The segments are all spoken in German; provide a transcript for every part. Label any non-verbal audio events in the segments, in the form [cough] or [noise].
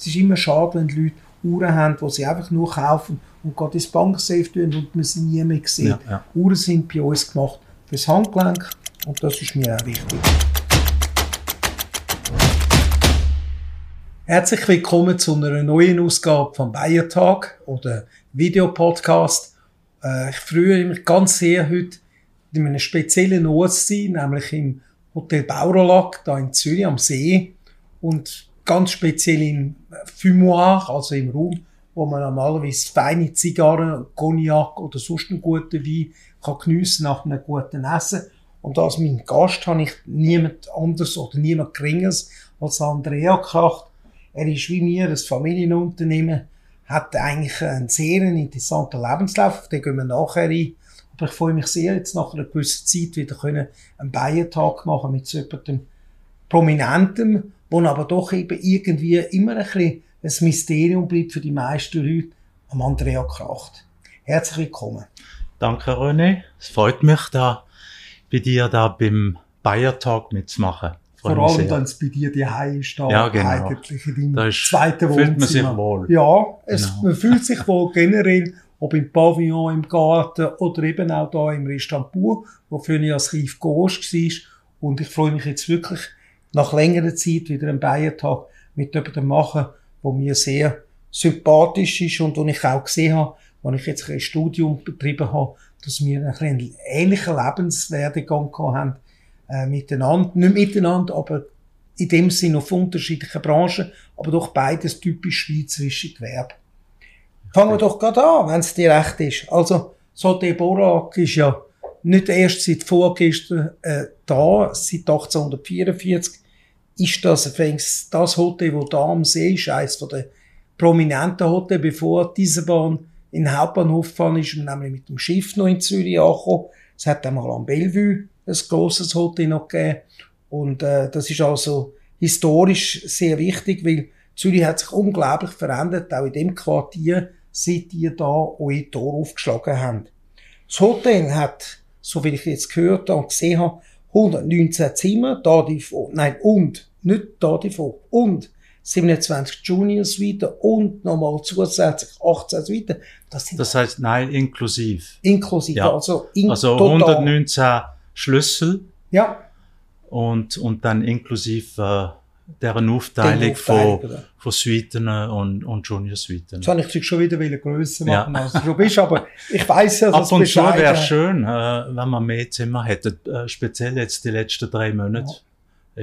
Es ist immer schade, wenn die Leute Uhren haben, die sie einfach nur kaufen und gerade ins Banksafe tun und man sie nie mehr sieht. Ja, ja. Uhren sind bei uns gemacht fürs Handgelenk und das ist mir auch wichtig. Herzlich willkommen zu einer neuen Ausgabe vom Bayertag oder Videopodcast. Äh, ich freue mich ganz sehr, heute in einem speziellen Ort zu sein, nämlich im Hotel Baurolac, da in Zürich am See. Und ganz speziell im Fumoir, also im Raum, wo man normalerweise feine Zigarren, Cognac oder sonst einen guten Wein kann geniessen nach einem guten Essen. Und als mein Gast habe ich niemand anders oder niemand Geringeres als Andrea Kracht. Er ist wie mir ein Familienunternehmen, hat eigentlich einen sehr interessanten Lebenslauf, auf den gehen wir nachher ein. Aber ich freue mich sehr, jetzt nach einer gewissen Zeit wieder können einen Bayertag machen mit so jemandem Prominentem, wo aber doch eben irgendwie immer ein bisschen ein Mysterium bleibt für die meisten Leute, am Andrea Kracht. Herzlich willkommen. Danke, René. Es freut mich, da bei dir da beim Bayertag mitzumachen. Freue Vor allem, wenn es bei dir die ist, da Ja, genau. eigentlich in deinem Da ist- zweiten fühlt Wohnzimmer. man sich wohl. Ja, es, Genau. man fühlt sich wohl generell, ob im Pavillon, im Garten oder eben auch da im Restaurant Pur, wo für ich als Rief Gosch war. Und ich freue mich jetzt wirklich nach längerer Zeit wieder einen Bayertag mit jemandem machen, wo mir sehr sympathisch ist und wo ich auch gesehen habe, als ich jetzt ein Studium betrieben habe, dass wir einen ähnlichen Lebenswerdegang haben, äh, miteinander, nicht miteinander, aber in dem Sinne auf unterschiedlichen Branchen, aber doch beides typisch schweizerische Gewerbe. Fangen wir doch gerade an, wenn es dir recht ist. Also, Sauté Borak ist ja nicht erst seit vorgestern äh, da, seit 1844 ist das übrigens das Hotel, wo da am See ist, eines den prominenten Hotels, bevor diese Bahn in den Hauptbahnhof gefahren ist und nämlich mit dem Schiff noch in Zürich angekommen. Es hat einmal am Bellevue ein grosses Hotel noch gegeben. Und äh, das ist also historisch sehr wichtig, weil Zürich hat sich unglaublich verändert, auch in dem Quartier, seit ihr da eure Tor aufgeschlagen habt. Das Hotel hat, so wie ich jetzt gehört und gesehen habe, 119 Zimmer, da die, nein, und, nicht da die, und 27 Junior Suiten und nochmal zusätzlich 18 Suiten. Das sind Das heißt, nein, inklusiv. inklusive, Ja. also in Also total. 119 Schlüssel Ja, und, und dann inklusiv äh, deren Aufteilung von, oder? von Suiten und, und Junior Suiten. Jetzt habe ich dich schon wieder grösser Ja. machen, als du bist, aber ich weiss ja, [laughs] dass Ab und zu wäre schön, äh, wenn man mehr Zimmer hätte. Äh, speziell jetzt die letzten drei Monate.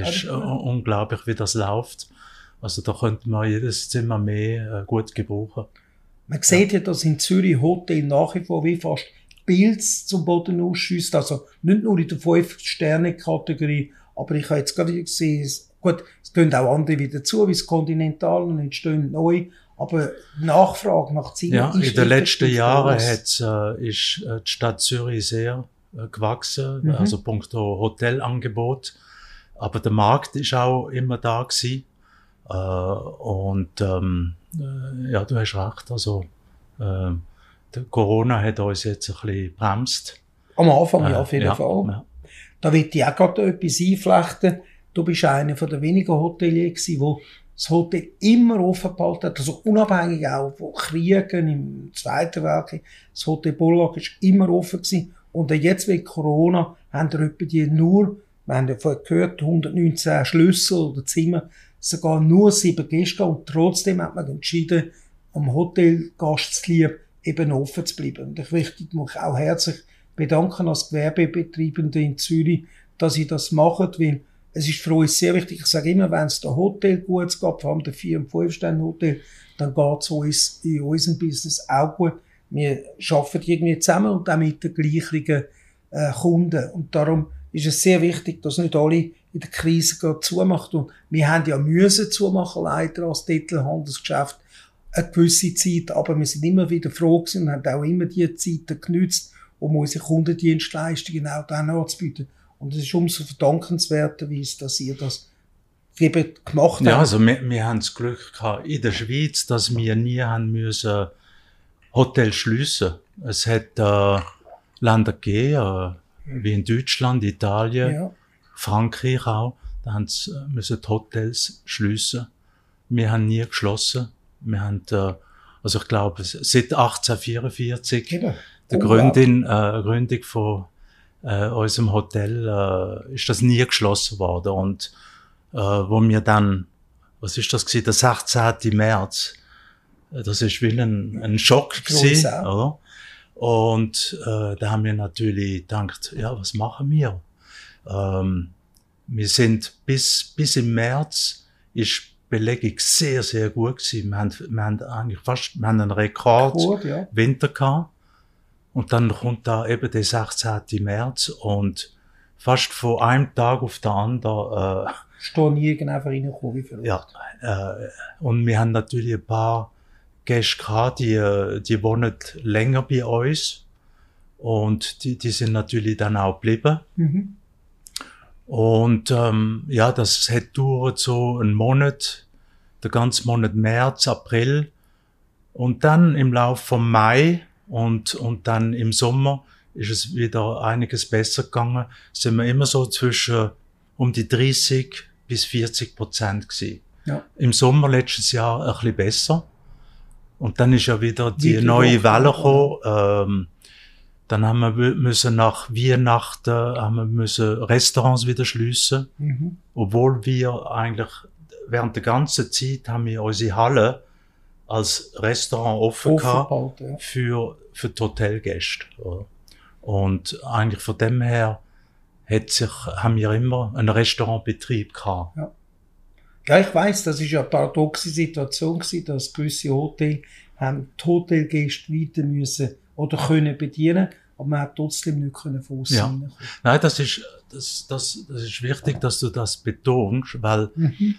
Ist äh, unglaublich, wie das läuft. Also da könnte man jedes Zimmer mehr äh, gut gebrauchen. Man sieht ja, dass in Zürich Hotel nach wie vor wie fast Pilz zum Boden ausschießt. Also nicht nur in der 5-Sterne-Kategorie, aber ich habe jetzt gerade gesehen, es- gut, es gehen auch andere wieder zu, wie das Continental und entstehen neu. Aber Nachfrage nach Zimmern Ja, in ist den letzten Jahren äh, ist äh, die Stadt Zürich sehr äh, gewachsen, Mhm. also punkto Hotelangebot. Aber der Markt ist auch immer da gewesen. Äh, und ähm, äh, ja, du hast recht. Also äh, der Corona hat uns jetzt ein bisschen bremst. Am Anfang, ja, Äh, auf jeden Fall. Ja. Da will ich auch gerade etwas einflechten. Du bist einer von den wenigen Hoteliers gewesen, wo das Hotel immer offen gehalten hat, also unabhängig auch von Kriegen im Zweiten Weltkrieg. Das Hotel Bullack ist immer offen gewesen. Und jetzt wegen Corona haben wir die nur, wir haben ja vorher gehört, 119 Schlüssel oder Zimmer, sogar nur sieben Gäste und trotzdem hat man entschieden, am Hotelgast zu lieb, eben offen zu bleiben. Und ich möchte mich auch herzlich bedanken als Gewerbebetreibende in Zürich, dass sie das machen, weil es ist für uns sehr wichtig. Ich sage immer, wenn es der Hotel gut geht, vor allem der 4- und 5-Sterne-Hotel, dann geht es uns in unserem Business auch gut. Wir arbeiten irgendwie zusammen und auch mit den gleichen äh, Kunden. Und darum ist es sehr wichtig, dass nicht alle in der Krise gerade zumachen. Und wir haben ja müssen zumachen, leider als Titelhandelsgeschäft, eine gewisse Zeit. Aber wir sind immer wieder froh gewesen und haben auch immer die Zeiten genützt, um unsere Kundendienstleistungen auch dann anzubieten. Und es ist umso verdankenswerterweise, dass ihr das eben gemacht Ja, habt. also wir, wir haben das Glück gehabt in der Schweiz, dass wir nie haben müssen Hotel schliessen. Es hat äh, Länder gegeben, äh, wie in Deutschland, Italien, ja. Frankreich auch, da haben sie äh, müssen die Hotels schliessen. wir haben nie geschlossen. Wir haben, äh, also ich glaube, seit 1844, Eben. der Gründin, äh, Gründung von äh, unserem Hotel, äh, ist das nie geschlossen worden. Und äh, wo wir dann, was ist das gewesen, der 16. März, äh, das ist wie ein, ein Schock gewesen, oder? Und äh, da haben wir natürlich gedacht, ja, was machen wir? Ähm, wir sind bis, bis im März ist Belegung sehr, sehr gut gewesen. Wir haben, wir haben eigentlich fast, wir haben einen Rekord Gut, ja. Winter gehabt. Und dann kommt da eben der 16. März und fast von einem Tag auf den anderen, äh, nirgends einfach reingekommen, wie verrückt. ja, äh, und wir haben natürlich ein paar Gehabt, die, die wohnen länger bei uns. Und die, die sind natürlich dann auch geblieben. Mhm. Und ähm, ja, das hat dauert so einen Monat, der ganze Monat März, April. Und dann im Lauf vom Mai und, und dann im Sommer ist es wieder einiges besser gegangen. Sind wir immer so zwischen um die 30 bis 40 Prozent gewesen. Ja. Im Sommer letztes Jahr ein bisschen besser. Und dann ist ja wieder die Wieder neue Welle gekommen. Ähm, dann haben wir müssen nach Weihnachten haben wir müssen Restaurants wieder schließen, Mhm. obwohl wir eigentlich während der ganzen Zeit haben wir unsere Halle als Restaurant offen gehabt ja. für für die Hotelgäste. Und eigentlich von dem her hat sich haben wir immer einen Restaurantbetrieb gehabt. Ja, ich weiss, das ist ja eine paradoxe Situation gewesen, dass gewisse Hotels haben die Hotelgäste weiter müssen oder können bedienen, aber man hat trotzdem nicht können von Ja. Nein, das ist das das das ist wichtig, dass du das betonst, weil Mhm.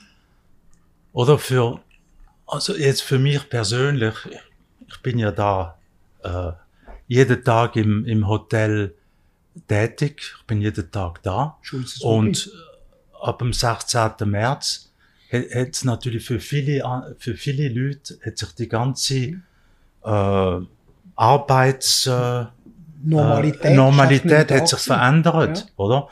Oder für, also jetzt für mich persönlich, ich bin ja da äh, jeden Tag im, im Hotel tätig, ich bin jeden Tag da. Und ab dem 16. März hat es natürlich für viele, für viele Leute hat sich die ganze äh, Arbeits... Äh, Normalität, äh, Normalität hat sich verändert, oder?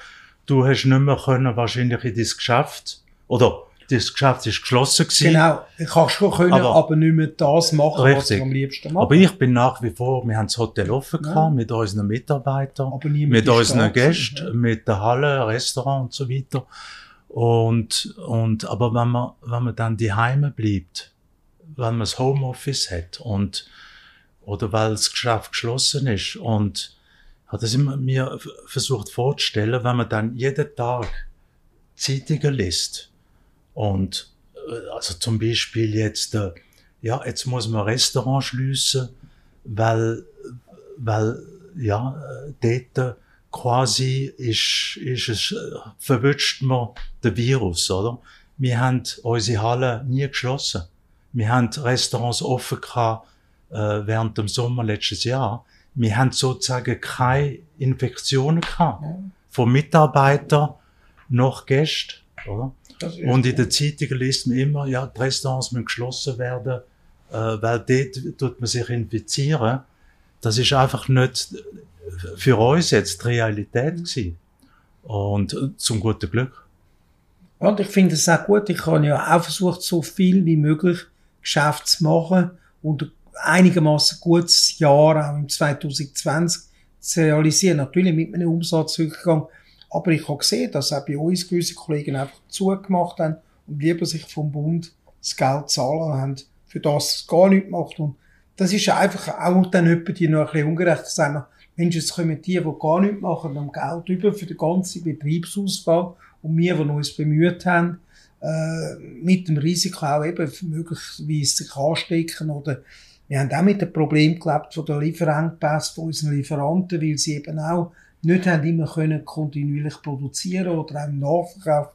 Du hast nicht mehr können wahrscheinlich in dein Geschäft, oder das Geschäft ist geschlossen gewesen. Genau, ich kann schon können, aber, Aber- nicht mehr das machen, was Richtig. ich am liebsten mache. Aber ich bin nach wie vor, wir haben das Hotel offen Ja. gehabt, mit unseren Mitarbeitern, mit unseren Gästen, mit der Halle, Restaurant und so weiter. Und, und, aber wenn man, wenn man dann die Heime bleibt, wenn man das Homeoffice hat und, oder weil das Geschäft geschlossen ist und hat das immer mir versucht vorzustellen, wenn man dann jeden Tag Zeitungen liest und äh, also zum Beispiel jetzt äh, ja jetzt muss man Restaurant schließen, weil weil ja äh, dort quasi ist ist es äh, verwünscht man den Virus, oder? Wir haben unsere Halle nie geschlossen. Wir haben Restaurants offen gehabt, äh, während dem Sommer letztes Jahr. Wir haben sozusagen keine Infektionen gehabt. Ja. Von Mitarbeitern noch Gästen, oder? Und in gut. den Zeitungen liest man immer, ja, die Restaurants müssen geschlossen werden, äh, weil dort tut man sich infizieren. Das ist einfach nicht für uns jetzt die Realität gewesen. Und äh, zum guten Glück. Und ich finde es auch gut. Ich habe ja auch versucht, so viel wie möglich Geschäft zu machen und einigermaßen gutes Jahr auch im 2020 zu realisieren. Natürlich mit einem Umsatzrückgang. Aber ich habe gesehen, dass auch bei uns gewisse Kollegen einfach zugemacht haben und lieber sich vom Bund das Geld zahlen haben, für das es gar nichts macht. Und das ist einfach auch dann etwa die noch ein bisschen ungerecht. Wir, Mensch, jetzt kommen die, die gar nichts machen, am Geld über für den ganzen Betriebsausfall. Und wir, die uns bemüht haben, äh, mit dem Risiko auch eben möglicherweise sich anstecken oder wir haben auch mit dem Problem gelebt von der Lieferengpässe von unseren Lieferanten, weil sie eben auch nicht haben immer können kontinuierlich produzieren oder auch im Nachverkauf.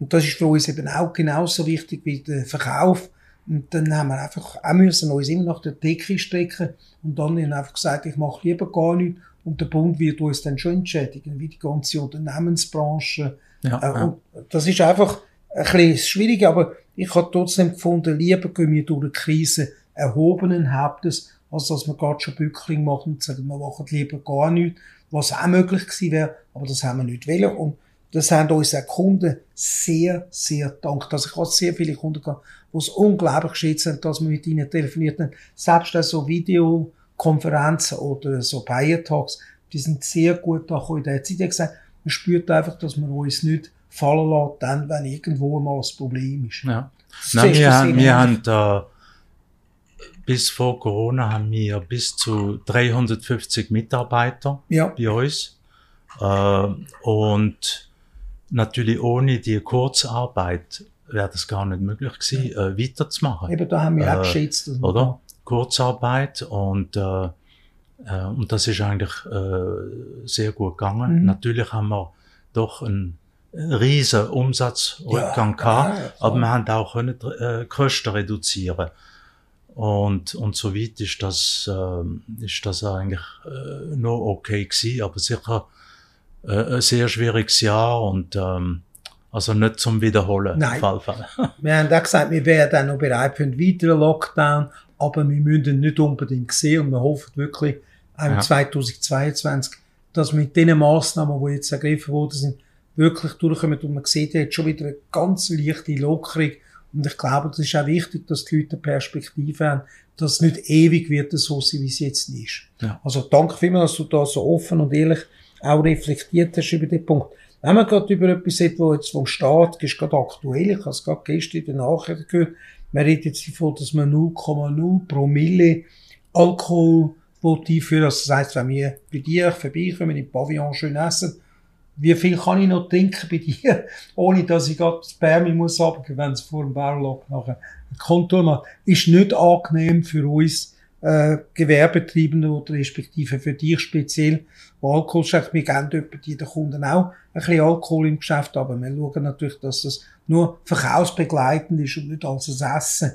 Und das ist für uns eben auch genauso wichtig wie der Verkauf. Und dann haben wir einfach auch müssen uns immer nach der Decke strecken und dann haben wir einfach gesagt, ich mache lieber gar nichts und der Bund wird uns dann schon entschädigen, wie die ganze Unternehmensbranche. Ja, Äh, ja. und das ist einfach ein bisschen schwierig, aber ich habe trotzdem gefunden, lieber gehen wir durch die Krise erhobenen Hauptes, als dass wir gerade schon Bückling machen und sagen, wir machen lieber gar nichts, was auch möglich gewesen wäre, aber das haben wir nicht wollen. Und das haben uns auch Kunden sehr, sehr dankt. Also ich habe sehr viele Kunden gehabt, die es unglaublich geschätzt haben, dass wir mit ihnen telefoniert haben. Selbst auch so Videokonferenzen oder so Buyer Talks, die sind sehr gut da in der Zeit. Gesagt, man spürt einfach, dass man uns nicht fallen lässt, dann, wenn irgendwo mal ein Problem ist. Ja. Nein, wir, haben, wir haben da, bis vor Corona haben wir bis zu 350 Mitarbeiter ja. bei uns. Äh, und natürlich ohne die Kurzarbeit wäre das gar nicht möglich gewesen, ja. äh, weiterzumachen. Eben, da haben wir auch äh, geschätzt. Oder? Kurzarbeit und, äh, äh, und das ist eigentlich äh, sehr gut gegangen. Mhm. Natürlich haben wir doch einen riesen Umsatzrückgang ja, gehabt, ja, aber wir haben auch können, äh, Kosten reduzieren. Und, und soweit ist das, äh, ist das eigentlich äh, noch okay gewesen, aber sicher äh, ein sehr schwieriges Jahr und ähm, also nicht zum Wiederholen. Nein. Fall, Fall. [laughs] wir haben auch gesagt, wir wären dann noch bereit für einen weiteren Lockdown, aber wir müssen ihn nicht unbedingt sehen und wir hoffen wirklich auch ja. 2022, dass mit den Massnahmen, die jetzt ergriffen worden sind, wirklich durchkommen und man sieht jetzt schon wieder eine ganz leichte Lockerung und ich glaube, das ist auch wichtig, dass die Leute eine Perspektive haben, dass es nicht ewig wird so sein, wie es jetzt ist. Ja. Also danke vielmals, dass du da so offen und ehrlich auch reflektiert hast über den Punkt. Wenn man gerade über etwas redet, wo jetzt vom Staat ist, gerade aktuell, ich habe es gerade gestern in den Nachrichten gehört, man redet jetzt davon, dass man 0,0 Promille Alkohol einführen Also das heisst, wenn wir bei dir vorbeikommen, im Pavillon schön essen, wie viel kann ich noch trinken bei [laughs] dir, ohne dass ich gerade das Bärmi muss abgeben, wenn es vor dem Barlock nachher ein Konto macht, ist nicht angenehm für uns, äh, Gewerbetreibende oder respektive für dich speziell, wo Alkohol schenkt. Wir geben den Kunden auch ein bisschen Alkohol im Geschäft, aber wir schauen natürlich, dass das nur verkaufsbegleitend ist und nicht als Essen.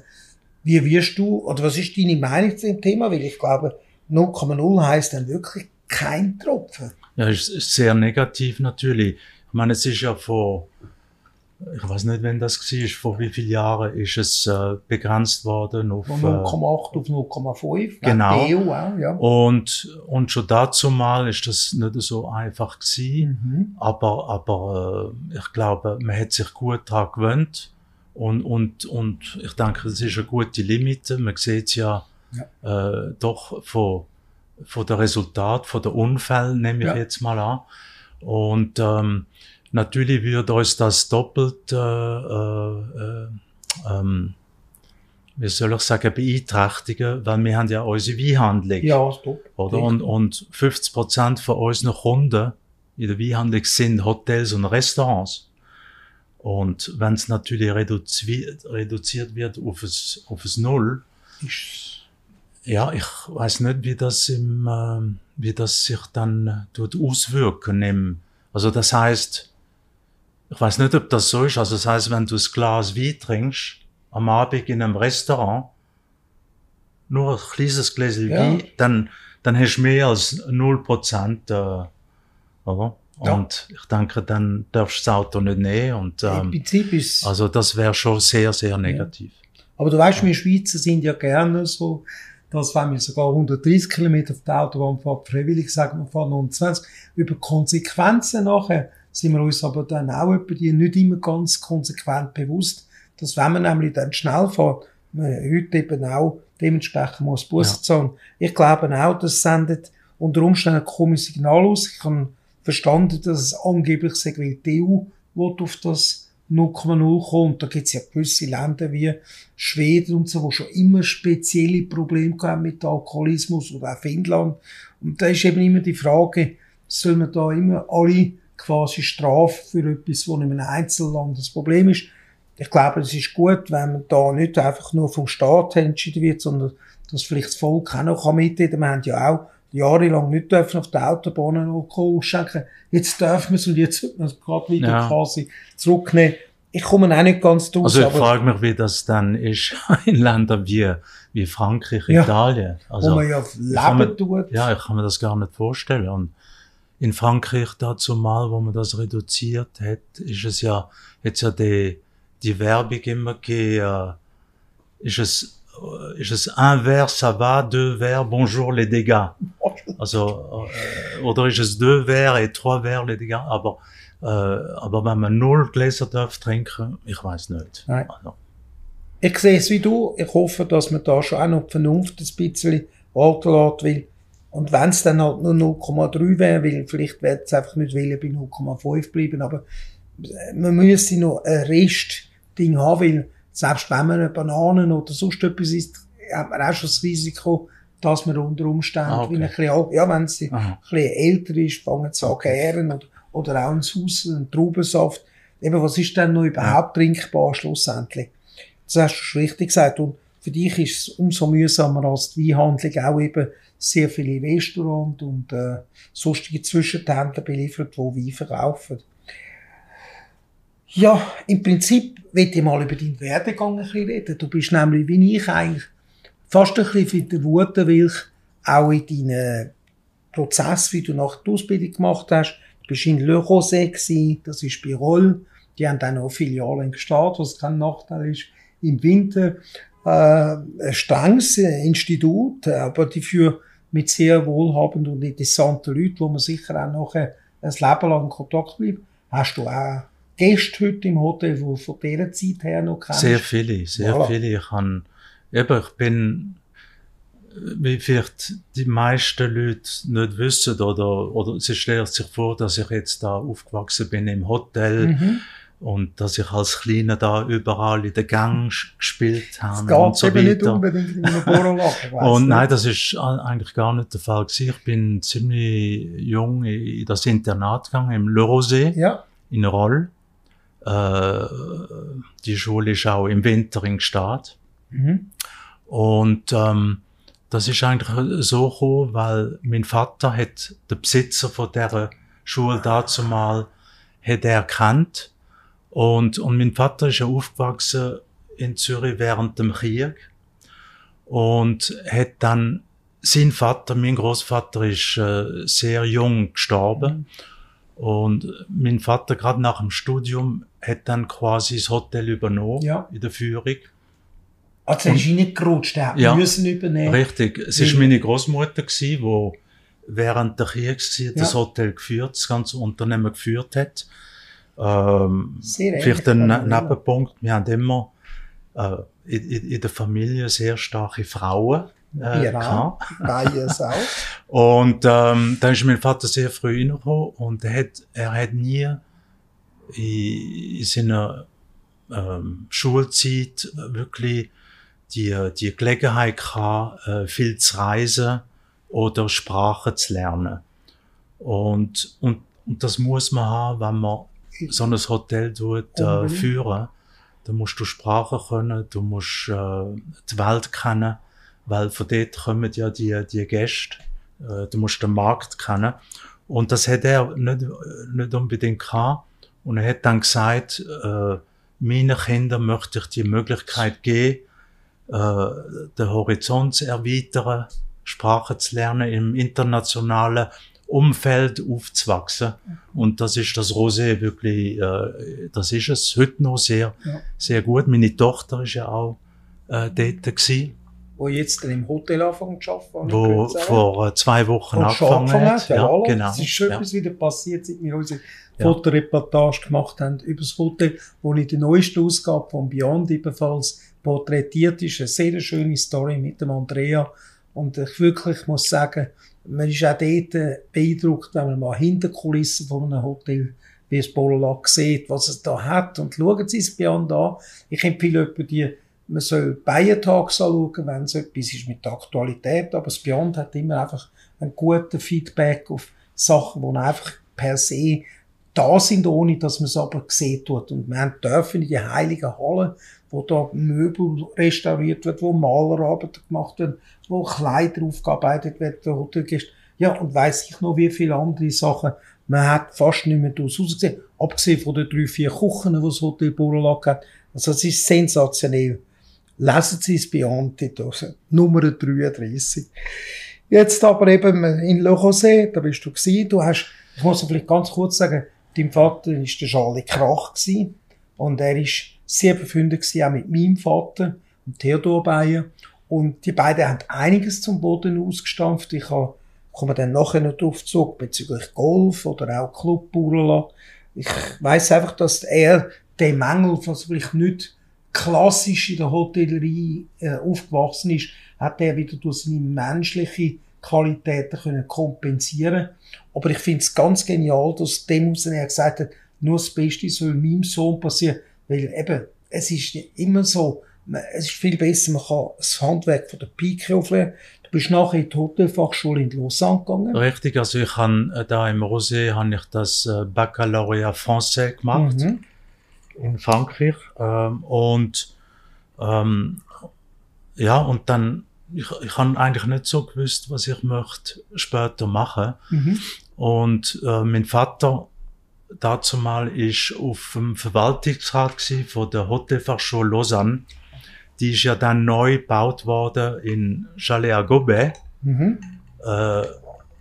Wie wirst du, oder was ist deine Meinung zu dem Thema? Weil ich glaube, 0,0 heisst dann wirklich kein Tropfen. Ja, ist, sehr negativ natürlich. Ich meine, es ist ja vor, ich weiß nicht, wenn das war, vor wie vielen Jahren ist es äh, begrenzt worden auf von 0,8 äh, auf 0,5. Genau. EU ja. Und und schon dazu mal ist das nicht so einfach gewesen. Mhm. Aber aber äh, ich glaube, man hat sich gut daran gewöhnt und und und ich denke, es ist eine gute Limite. Man sieht es ja, ja. Äh, doch von von der Resultat, von der Unfall, nehme ich ja. jetzt mal an. Und ähm, natürlich wird uns das doppelt, äh, äh, ähm, wie soll ich sagen, beeinträchtigen, weil wir haben ja unsere Weinhandlung. Ja, stopp. Oder? Und, und 50 Prozent von unseren Kunden in der Weinhandlung sind Hotels und Restaurants. Und wenn es natürlich reduziert, reduziert wird auf es, auf es Null, ist ja, ich weiß nicht, wie das im, äh, wie das sich dann tut auswirken im, also das heißt, ich weiß nicht, ob das so ist, also das heißt, wenn du ein Glas Wein trinkst, am Abend in einem Restaurant, nur ein kleines Gläschen ja. Wein, dann, dann hast du mehr als 0%, äh, oder? Ja. Und ich denke, dann darfst du das Auto nicht nehmen und, ähm, Im Prinzip ist also das wäre schon sehr, sehr negativ. Ja. Aber du weißt, wir Schweizer sind ja gerne so, dass wenn wir sogar 130 Kilometer auf der Autobahn fahren, freiwillig sagen wir fahren 120, über Konsequenzen nachher sind wir uns aber dann auch über die nicht immer ganz konsequent bewusst, dass wenn man nämlich dann schnell fährt, man heute eben auch dementsprechend muss Busse ja. zahlen. Ich glaube auch, das sendet unter Umständen ein komisches Signal aus. Ich habe verstanden, dass es angeblich sei, weil die EU auf das 0,0 kommt. Da gibt's ja gewisse Länder wie Schweden und so, wo schon immer spezielle Probleme haben mit Alkoholismus oder auch Finnland. Und da ist eben immer die Frage, soll man da immer alle quasi strafen für etwas, wo in einem Einzelland das Problem ist? Ich glaube, es ist gut, wenn man da nicht einfach nur vom Staat entschieden wird, sondern dass vielleicht das Volk auch noch mitreden kann. Wir haben ja auch jahrelang nicht dürfen auf der Autobahn Alkohol ausschenken. Jetzt dürfen wir es und jetzt wird man es gerade wieder ja. quasi zurücknehmen. Ich komme auch nicht ganz durch. Also ich frage mich, wie das dann ist [laughs] in Ländern wie, wie Frankreich, ja. Italien. Also, wo man ja Leben mir, tut. Ja, ich kann mir das gar nicht vorstellen. Und in Frankreich dazu mal, wo man das reduziert hat, ist es ja, jetzt ja die, die Werbung immer gegeben, äh, ist es ist es un verre, ça va, deux verres, bonjour les dégâts. Also, äh, oder ist es deux verres et trois verres les dégâts. Aber Äh, aber wenn man null Gläser darf trinken, ich weiß nicht. Nein. Also. Ich sehe es wie du. Ich hoffe, dass man da schon auch noch die Vernunft ein bisschen lässt, weil und wenn es dann halt nur 0,3 wäre, weil vielleicht wird es einfach nicht wollen bei 0,5 bleiben, aber man müsste noch ein Restding haben, weil selbst wenn man eine Banane oder sonst etwas isst, hat man auch schon das Risiko, dass man unter Umständen, ah, okay. ein bisschen, ja, wenn sie ein bisschen älter ist, fangen an gären oder, oder auch ein Sauce, ein Traubensaft. Eben, was ist denn noch überhaupt ja. trinkbar schlussendlich? Das hast du schon richtig gesagt. Und für dich ist es umso mühsamer als die Weinhandlung auch eben sehr viele Restaurants und äh, sonstige Zwischenhändler beliefert, die Wein verkaufen. Ja, im Prinzip will ich mal über deinen Werdegang ein bisschen reden. Du bist nämlich, wie ich eigentlich, fast ein bisschen für den Wutenwilch auch in deinen Prozess, wie du nach der Ausbildung gemacht hast. Du bist in Le Rosé das ist bei Roll. Die haben dann auch Filialen Gstaad, was kein Nachteil ist. Im Winter äh, ein strenges Institut, aber dafür mit sehr wohlhabenden und interessanten Leuten, wo man sicher auch nachher ein Leben lang in Kontakt bleibt. Hast du auch Gäste heute im Hotel, die von dieser Zeit her noch kennst? Sehr viele, sehr voilà. viele. Ich, kann, eben, ich bin, wie vielleicht die meisten Leute nicht wissen, oder, oder sie stellen sich vor, dass ich jetzt da aufgewachsen bin im Hotel. Mhm und dass ich als Kleiner da überall in den Gang gespielt habe das und so eben weiter. [laughs] nicht unbedingt in einem Borolager, Und nein, das ist eigentlich gar nicht der Fall gewesen. Ich bin ziemlich jung in das Internat gegangen, im Le Rosé, ja. in Roll. Äh, die Schule ist auch im Winter in Gstaad. Mhm. Und ähm, das ist eigentlich so gekommen, weil mein Vater hat den Besitzer von dieser Schule dazu mal hat er erkannt und, und mein Vater ist ja aufgewachsen in Zürich während dem Krieg und hat dann sein Vater, mein Großvater, ist äh, sehr jung gestorben. Und mein Vater, gerade nach dem Studium, hat dann quasi das Hotel übernommen ja. in der Führung. Also er ist reingerutscht, er hat ja, müssen übernehmen. Richtig. Es war meine Großmutter die während der Kriegszeit ja. das Hotel geführt, das ganze Unternehmen geführt hat. Ähm, vielleicht ein Nebenpunkt, wir haben immer äh, in, in, der Familie sehr starke Frauen. Äh, ja, Bias [laughs] auch. Und ähm, dann ist mein Vater sehr früh reingekommen und er hat, er hat nie in, in seiner ähm, Schulzeit wirklich die, die Gelegenheit gehabt, äh, viel zu reisen oder Sprachen zu lernen. Und, und, und das muss man haben, wenn man so ein Hotel tut, äh, führen, dann musst du Sprache können, du musst äh, die Welt kennen, weil von dort kommen ja die, die Gäste. Äh, du musst den Markt kennen. Und das hat er nicht, nicht unbedingt gehabt. Und er hat dann gesagt, äh, meinen Kindern möchte ich die Möglichkeit geben, äh, den Horizont zu erweitern, Sprache zu lernen im internationalen Umfeld aufzuwachsen. Und das ist das Rosé wirklich, äh, das ist es heute noch sehr, ja. sehr gut. Meine Tochter ist ja auch äh, dort gewesen. Wo jetzt im Hotel anfangen zu arbeiten. Wo vor äh, zwei Wochen angefangen hat. Ja, ja, genau. Es ist schon ja. etwas wieder passiert, seit wir unsere ja. Fotoreportage gemacht haben über das Hotel, wo in der neuesten Ausgabe von Beyond ebenfalls porträtiert ist. Eine sehr schöne Story mit dem Andrea. Und ich wirklich muss sagen, man ist auch dort beeindruckt, wenn man mal hinter Kulissen von einem Hotel wie das Polack sieht, was es da hat. Und schauen Sie es Beyond an. Ich empfehle jemanden, die, man soll Bayern-Tags anschauen, wenn es etwas ist mit der Aktualität. Aber das Beyond hat immer einfach ein gutes Feedback auf Sachen, die einfach per se da sind, ohne dass man es aber gesehen tut. Und haben dürfen in die heiligen Halle, wo da Möbel restauriert wird, wo Malerarbeiten gemacht werden, wo Kleider aufgearbeitet werden Hotelgäste. Ja, und weiss ich noch wie viele andere Sachen. Man hat fast nicht mehr daraus ausgesehen. Abgesehen von den drei, vier Kuchen, die das Hotel Burlack hat. Also, es ist sensationell. Lesen Sie es Beamte, also Nummer 33. Jetzt aber eben in Le José, da bist du gewesen. Du hast, ich muss vielleicht ganz kurz sagen, dein Vater ist der Charlie Krach gewesen. Und er ist sehr befreundet auch mit meinem Vater, Theodor Bayer. Und die beiden haben einiges zum Boden ausgestampft. Ich komme dann nachher noch drauf zurück, bezüglich Golf oder auch Club ich weiß einfach, dass er den Mängel, was vielleicht nicht klassisch in der Hotellerie äh, aufgewachsen ist, hat er wieder durch seine menschliche Qualitäten können kompensieren. Aber ich finde es ganz genial, dass dem er gesagt hat, nur das Beste soll meinem Sohn passieren, weil eben, es ist immer so, es ist viel besser, man kann das Handwerk von der Pike auflernen. Du bist nachher in die Hotelfachschule in Lausanne gegangen. Richtig, also ich habe äh, da im Rosé habe ich das äh, Baccalaureat Français gemacht Mhm. in Frankreich ähm, und ähm, ja und dann ich, ich habe eigentlich nicht so gewusst, was ich möchte später machen Mhm. und äh, mein Vater dazu mal ist auf dem Verwaltungsrat von der Hotelfachschule Lausanne. Die ist ja dann neu gebaut worden in Chalet à Gobet. Mhm. Äh,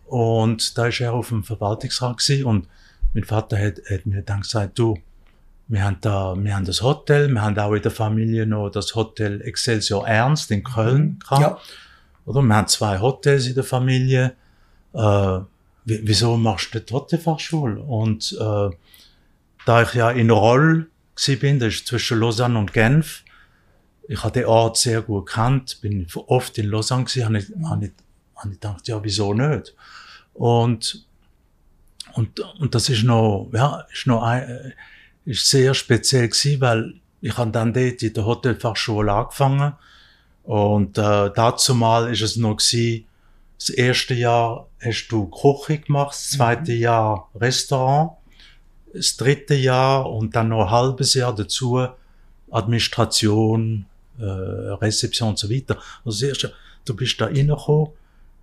und da ist er auf dem Verwaltungsrat und mein Vater hat, hat mir dann gesagt, du, wir haben da, wir haben das Hotel, wir haben auch in der Familie noch das Hotel Excelsior Ernst in Köln gehabt. Ja. Oder wir haben zwei Hotels in der Familie. Äh, wie- wieso machst du die Hotelfachschule? Und äh, da ich ja in Roll bin, das ist zwischen Lausanne und Genf, ich habe den Ort sehr gut gekannt, bin oft in Lausanne gsi, habe ich, habe ich, habe ich gedacht, ja, wieso nicht? Und, und, und das ist noch, ja, ist noch ein, äh, ist sehr speziell gsi, weil ich habe dann dort in der Hotelfachschule angefangen und äh, dazu mal ist es noch gsi, das erste Jahr hast du Küche gemacht, das zweite Jahr Restaurant, das dritte Jahr und dann noch ein halbes Jahr dazu Administration, äh, Rezeption und so weiter. Also das erste, du bist da reingekommen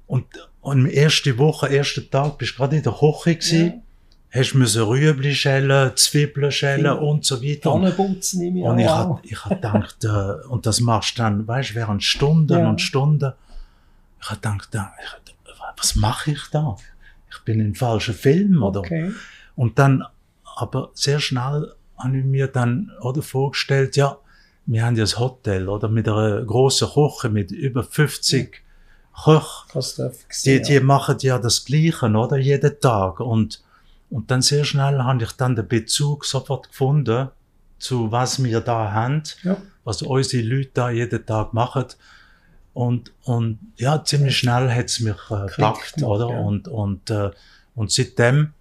und, und die erste Woche, ersten Tag bist du gerade in der Küche gewesen, hast müssen Rüebli schälen, Zwiebeln schälen Ja. und so weiter. Und, Tannenputzen nehme ich und ich auch. hab, ich hab gedacht, äh, und das machst du dann, weißt du, während Stunden Ja. und Stunden. Ich hab gedacht, da, ich, was mache ich da? Ich bin in falschen Film, oder? Okay. Und dann, aber sehr schnell habe ich mir dann oder vorgestellt, ja, wir haben ja das Hotel, oder mit einer großen Küche mit über 50 Köchen. Die, die machen ja das Gleiche, oder? Jeden Tag. Und, und dann sehr schnell habe ich dann den Bezug sofort gefunden zu was wir da haben, Ja. was unsere Leute da jeden Tag machen. Und, und ja, ziemlich schnell hat's mich äh, gepackt, oder? ja. Und, und, äh, und seitdem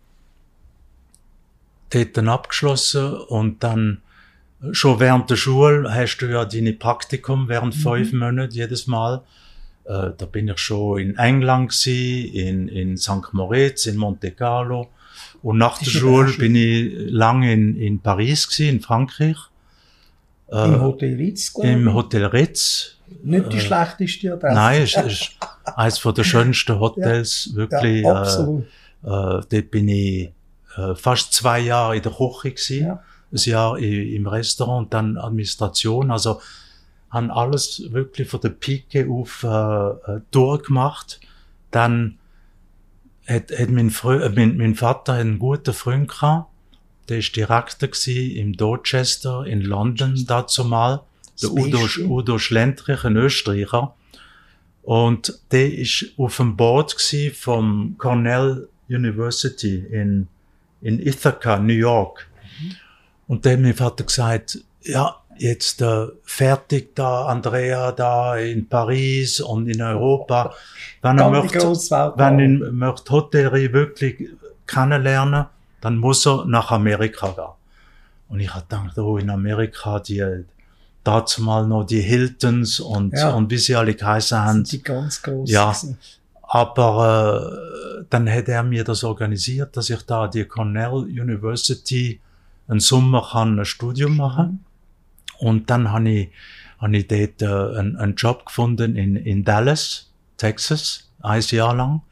dort dann abgeschlossen und dann schon während der Schule hast du ja deine Praktikum während Mhm. fünf Monaten jedes Mal. Äh, da bin ich schon in England gsi, in, in St. Moritz, in Monte Carlo. Und nach der [laughs] Schule bin ich lange in, in Paris gsi, in Frankreich. Äh, Im Hotel Ritz, glaube ich. Im Hotel Ritz. Nicht die äh, schlechteste Adresse. Nein, es ist eines von der [laughs] schönsten Hotels, wirklich. ja, äh, absolut. äh, dort bin ich äh, fast zwei Jahre in der Küche gewesen, Ja. Ein Jahr im Restaurant dann Administration. Also haben alles wirklich von der Pike auf äh, äh, durchgemacht. Dann hat, hat mein, Frö äh, mein, mein Vater einen guten Freund gehabt, der ist Direktor gewesen im Dorchester in London dazu mal. Der Udo. Udo Schlentrich, ein Österreicher. Und der ist auf dem Board vom Cornell University in, in Ithaca, New York. Und dann hat mein Vater gesagt, ja, jetzt äh, fertig da, Andrea da in Paris und in Europa. Wenn er möchte, wenn er möchte Hotellerie wirklich kennenlernen, dann muss er nach Amerika gehen. Und ich habe gedacht, oh, in Amerika, die, dazu mal noch die Hiltons und, Ja. und wie sie alle geheißen haben. die ganz gross Ja. gewesen. Aber äh, dann hat er mir das organisiert, dass ich da die Cornell University einen Sommer kann ein Studium machen. Und dann habe ich, habe ich dort äh, einen, einen Job gefunden in, in Dallas, Texas, ein Jahr lang.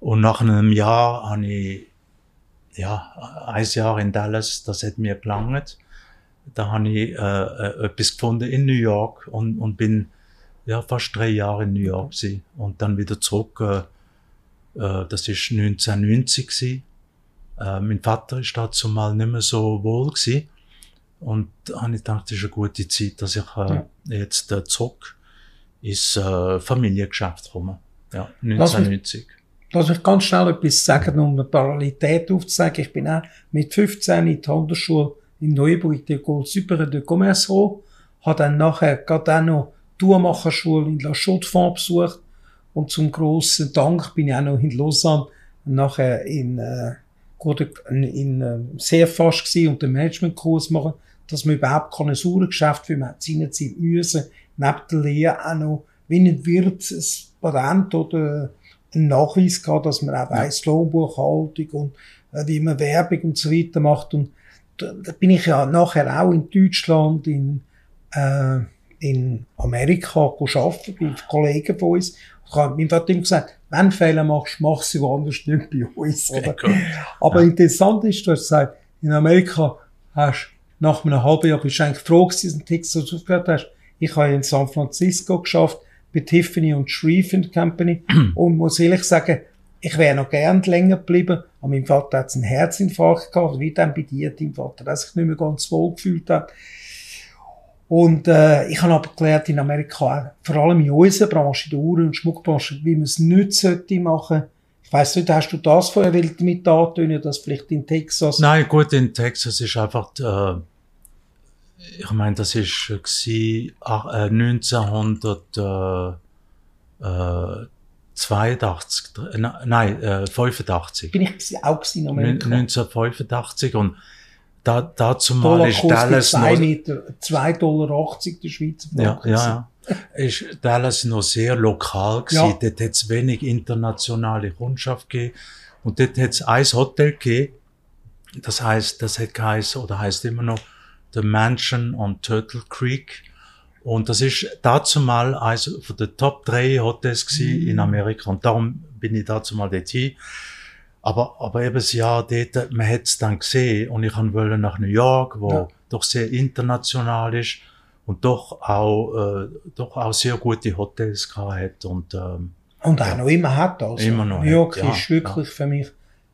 Und nach einem Jahr habe ich, ja, ein Jahr in Dallas, das hat mir gelangt. Da habe ich äh, äh, etwas gefunden in New York und, und bin ja, fast drei Jahre in New York gewesen. Und dann wieder zurück, äh, äh, das ist 1990 gewesen. Äh, mein Vater ist dazu mal nicht mehr so wohl gewesen. Und habe ich gedacht, das ist eine gute Zeit, dass ich äh, Ja. jetzt äh, zurück ins äh, Familiengeschäft komme. Ja, Lass mich- 1990. Lass mich ganz schnell etwas sagen, um eine Parallelität aufzuzeigen. Ich bin auch mit 15 in die Handelsschule in Neuburg, die École Supérieure de Commerce habe dann nachher gerade auch noch Tourmacherschule in La Chaux-de-Fonds besucht und zum grossen Dank bin ich auch noch in Lausanne nachher in, äh, in, in äh, sehr fast gewesen und den Managementkurs machen, dass man überhaupt keine saure Geschäft für man seinerzeit müssen, neben der Lehre auch noch, wenn ein Wirt ein Patent oder einen Nachweis gehabt, dass man auch weiss, Lohnbuchhaltung und äh, wie man Werbung und so weiter macht und da, da bin ich ja nachher auch in Deutschland, in, äh, in Amerika arbeiten, bei Kollegen von uns. Ich habe meinem Vater immer gesagt, wenn du Fehler machst, mach sie woanders, nicht bei uns. Oder? Aber ja. interessant ist, du hast gesagt, in Amerika hast nach einem halben Jahr bist du eigentlich froh gewesen, dass Texas aufgehört hast. Ich habe in San Francisco geschafft, bei Tiffany und Shreve Company [clears throat] und muss ehrlich sagen, ich wäre noch gern länger geblieben, aber mein Vater hat einen Herzinfarkt gehabt, wie dann bei dir, dein Vater, der sich nicht mehr ganz wohl gefühlt hat. Und äh, ich habe aber gelernt in Amerika, vor allem in unserer Branche, in der Uhren- und Schmuckbranche, wie man es nicht sollte machen. Ich weiss nicht, hast du das vorher mit antönen, dass vielleicht in Texas... Nein, gut, in Texas ist einfach... Äh, ich meine, das ist äh, 1900... Äh, äh, 82, nein, äh, 85. Bin ich auch in Amerika. 1985 und da, dazu mal ist Dallas noch... Meter, 2,80 Dollar der Schweizer Ja, ja, ja. ist Dallas noch sehr lokal gewesen. Ja. Dort hat es wenig internationale Kundschaft gegeben. Und dort hat es ein Hotel gegeben. Das heißt, das hat geheißen, oder heißt immer noch The Mansion on Turtle Creek. Und das ist dazu mal eines von den Top 3 Hotels mhm. in Amerika. Und darum bin ich dazu mal dort hin. Aber, aber eben das Jahr dort, man hat es dann gesehen. Und ich wollte nach New York, wo ja. doch sehr international ist und doch auch, äh, doch auch sehr gute Hotels gehabt hat. Und, ähm, und auch ja. noch immer hat. Also. Immer noch. New York hat, ist wirklich für mich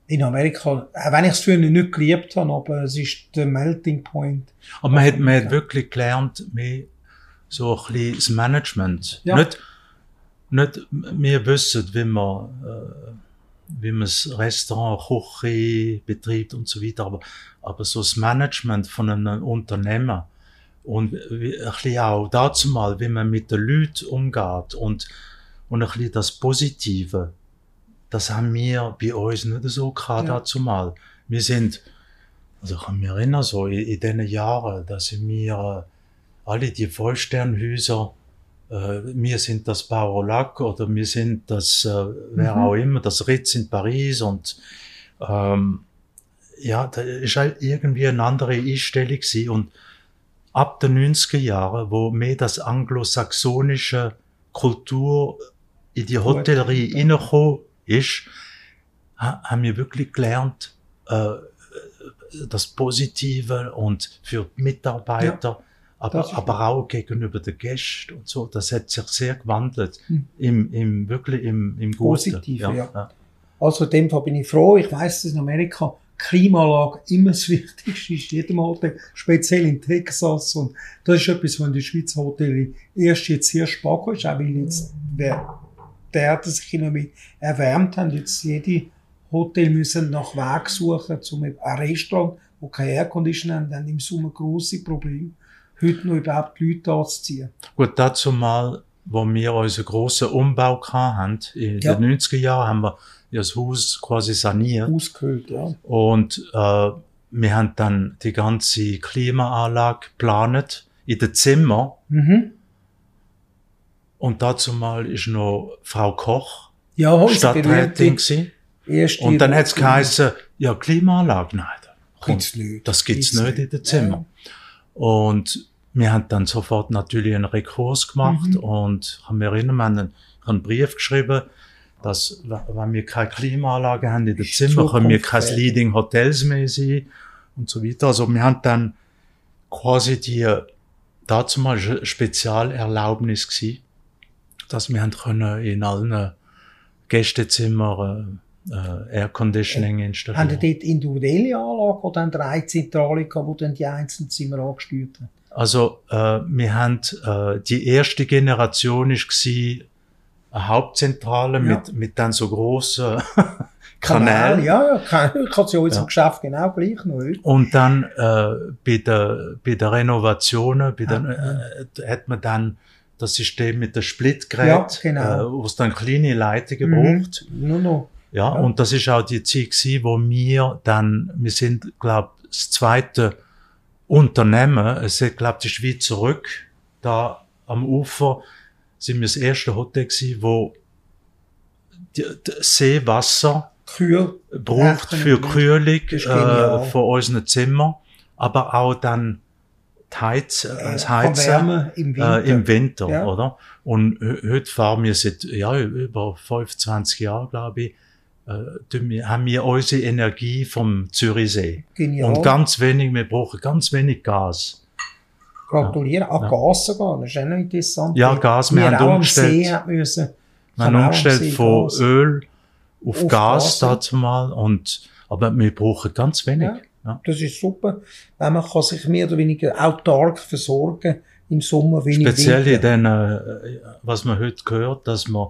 in Amerika, auch wenn ich es früher nicht geliebt habe, aber es ist der Melting Point. Aber man hat, man hat wirklich gelernt, mehr so ein bisschen das Management. Ja. Nicht, nicht, wir wissen, wie man, äh, wie man das Restaurant, Küche betreibt und so weiter, aber, aber so das Management von einem Unternehmen und wie, ein bisschen auch dazu mal, wie man mit den Leuten umgeht und, und ein bisschen das Positive, das haben wir bei uns nicht so gehabt ja. dazu mal. Wir sind, also ich kann mich erinnern, so in, in diesen Jahren, dass wir alle die Vollsternhäuser, äh, wir sind das Barolac oder wir sind das, äh, wer mhm. auch immer, das Ritz in Paris und ähm, ja, da ist halt irgendwie eine andere Einstellung gewesen. und ab den 90er Jahren, wo mehr das anglosaxonische Kultur in die Hotellerie reingekommen ist, haben wir wirklich gelernt, äh, das Positive und für Mitarbeiter ja aber, aber auch gegenüber den Gästen und so. Das hat sich sehr gewandelt. Hm. Im, im, wirklich im, im Guten. Positiv, ja. ja. Also in dem Fall bin ich froh. Ich weiß, dass in Amerika Klimaanlage immer das Wichtigste ist, jedem Hotel, speziell in Texas. Und das ist etwas, was in der Schweiz Hotel erst jetzt sehr spannend ist, auch weil jetzt der, der sich immer mit erwärmt haben, jetzt jede Hotel müssen nach Weg suchen, zum ein Restaurant, wo kein Aircondition haben, dann im Sommer große Probleme heute noch überhaupt Leute anzuziehen. Gut, dazu mal, wo wir unseren grossen Umbau hatten, in ja. den 90er Jahren haben wir das Haus quasi saniert. Ausgehöhlt, ja. Und äh, wir haben dann die ganze Klimaanlage geplant in den Zimmer. Mhm. Und dazu mal ist noch Frau Koch ja, Stadträtin gewesen. Und dann hat es geheißen, ja, Klimaanlage, nein, das, nicht. das gibt's nicht in den Zimmer. Ja. Und wir haben dann sofort natürlich einen Rekurs gemacht mhm. und haben mir haben einen, Brief geschrieben, dass, wenn wir keine Klimaanlage haben in den Zimmern, können wir keine Leading Hotels mehr sein und so weiter. Also wir haben dann quasi die, dazu mal Spezialerlaubnis gewesen, dass wir haben können in allen Gästezimmern äh, Air Conditioning äh, installieren. Haben die dort individuelle Anlagen oder haben die eine Zentrale wo dann die einzelnen Zimmer angesteuert haben? Also, äh, wir haben, äh, die erste Generation ist gsi eine Hauptzentrale Ja. mit, mit dann so großen [laughs] Kanal, Kanälen. ja, ja, [laughs] kann- ich habe es ja unserem Ja. Geschäft genau gleich noch heute. Und dann äh, bei, der, bei der Renovationen, bei Ah, äh, hat man dann das System mit der Splitgerät, Ja, genau. äh, wo es dann kleine Leitungen Mhm. braucht. Nur noch. Ja, Ja. und das ist auch die Zeit gewesen, wo wir dann, wir sind, glaub, das zweite Unternehmen, es ist, glaub, die Schweiz zurück, da am Ufer sind wir das erste Hotel gewesen, wo die, die Seewasser Kühl. braucht Echt, für Kühlung äh, von unseren Zimmer, aber auch dann Heiz, äh, das Heizen im Winter. äh, im Winter, Ja. oder? Und heute fahren wir seit ja, über 25 Jahren, glaube ich, äh, wir- haben wir unsere Energie vom Zürichsee. Genial. Und ganz wenig, wir brauchen ganz wenig Gas. Gratulieren. Ach, Ja. Gas sogar. Das ist auch noch interessant. Ja, Gas, wir haben auch am umgestellt. Haben müssen. Wir haben auch umgestellt von Gas. Öl auf, Auf Gas, Gas, ja. mal. Und, aber wir brauchen ganz wenig. Ja. Ja. Das ist super, weil man kann sich mehr oder weniger autark versorgen im Sommer wie Speziell in den, äh, was man heute hört, dass man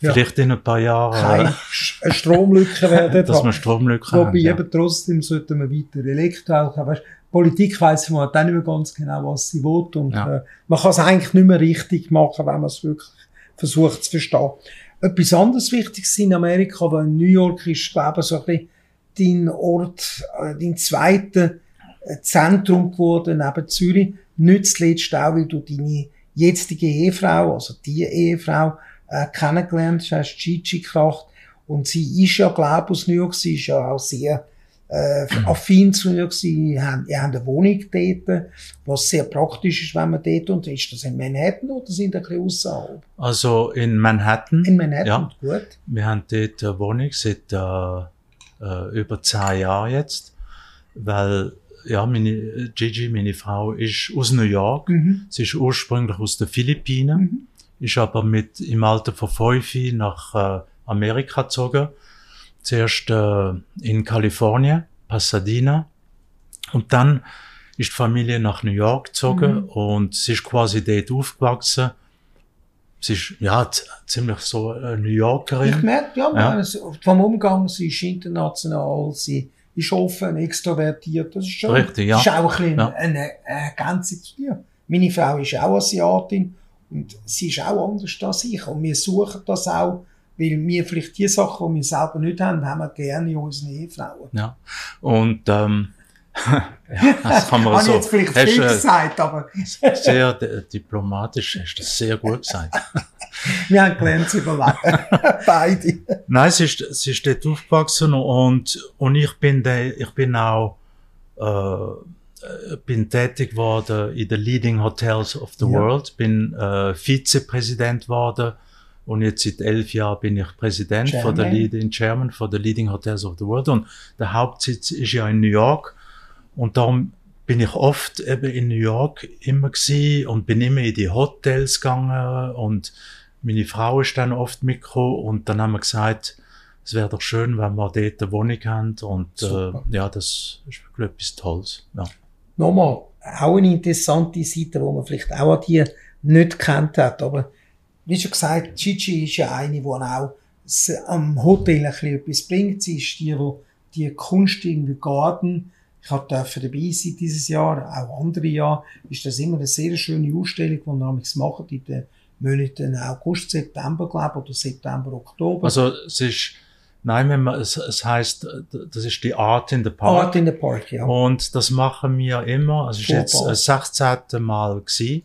Ja. vielleicht in ein paar Jahren, Keine Stromlücke werden [laughs] dass man Stromlücken Wobei haben. Ja. eben trotzdem sollten wir weiter Elektroauto haben. Weisst, Politik weiss man auch nicht mehr ganz genau, was sie will. Und Ja. äh, man kann es eigentlich nicht mehr richtig machen, wenn man es wirklich versucht zu verstehen. Etwas anderes Wichtiges in Amerika, weil New York ist, glaube ich, so ein bisschen dein Ort, äh, dein zweites äh, Zentrum geworden neben Zürich. Nicht zuletzt auch, weil du deine jetzige Ehefrau, also die Ehefrau, äh, kennengelernt hast, hast Gigi Kracht. Und sie ist ja, glaube ich, aus New York, sie ist ja auch sehr äh, affin zu New York. Sie haben, ihr habt eine Wohnung dort, was sehr praktisch ist, wenn man dort und ist das in Manhattan oder sind ein bisschen außerhalb? Also in Manhattan. In Manhattan, Ja. gut. Wir haben dort eine Wohnung seit äh, äh, über zehn Jahren jetzt, weil ja, meine Gigi, meine Frau, ist aus New York. Mhm. Sie ist ursprünglich aus den Philippinen, Mhm. Ist aber mit im Alter von fünf nach äh, Amerika gezogen. Zuerst äh, in Kalifornien, Pasadena, und dann ist die Familie nach New York gezogen Mhm. und sie ist quasi dort aufgewachsen. Sie ist ja ziemlich so eine New Yorkerin. Ich merke, ja, Ja. vom Umgang, sie ist international, sie ist offen, extrovertiert, das ist schon, Richtig, ja. ist auch ein bisschen Ja. eine Ergänzung zu dir. Meine Frau ist auch Asiatin und sie ist auch anders als ich und wir suchen das auch, weil wir vielleicht die Sachen, die wir selber nicht haben, haben wir gerne in unseren Ehefrauen. Ja. Und ähm, [laughs] ja, das kann man [laughs] Habe so. ich jetzt vielleicht hast, viel gesagt, aber [laughs] sehr di- diplomatisch, hast du das sehr gut gesagt. wir haben gelernt zu überlegen. Beide. Nein, sie ist, sie ist dort aufgewachsen und, und ich bin, der, ich bin auch, äh, bin tätig geworden in den Leading Hotels of the Ja. World, bin äh, Vizepräsident geworden und jetzt seit elf Jahren bin ich Präsident von der. Leading Chairman von der Leading Hotels of the World und der Hauptsitz ist ja in New York und darum bin ich oft eben in New York immer gewesen und bin immer in die Hotels gegangen und meine Frau ist dann oft mitgekommen und dann haben wir gesagt, es wäre doch schön, wenn wir dort eine Wohnung haben und äh, ja, das ist wirklich etwas Tolles. Ja. Nochmal, auch eine interessante Seite, die man vielleicht auch an die nicht kennt hat. Aber wie schon gesagt, Gigi ist ja eine, die auch am Hotel ein bisschen etwas bringt. Sie ist die, die die Kunst in Garten, ich habe dabei sein dieses Jahr, auch andere Jahre, ist das immer eine sehr schöne Ausstellung, die wir machen in den Monaten August, September, glaube ich, oder September, Oktober. Also es ist, nein, wenn man, es, es heißt, das ist die Art in the Park. Art in the Park, ja. Und das machen wir immer. Also es ist jetzt das 16. Mal gewesen.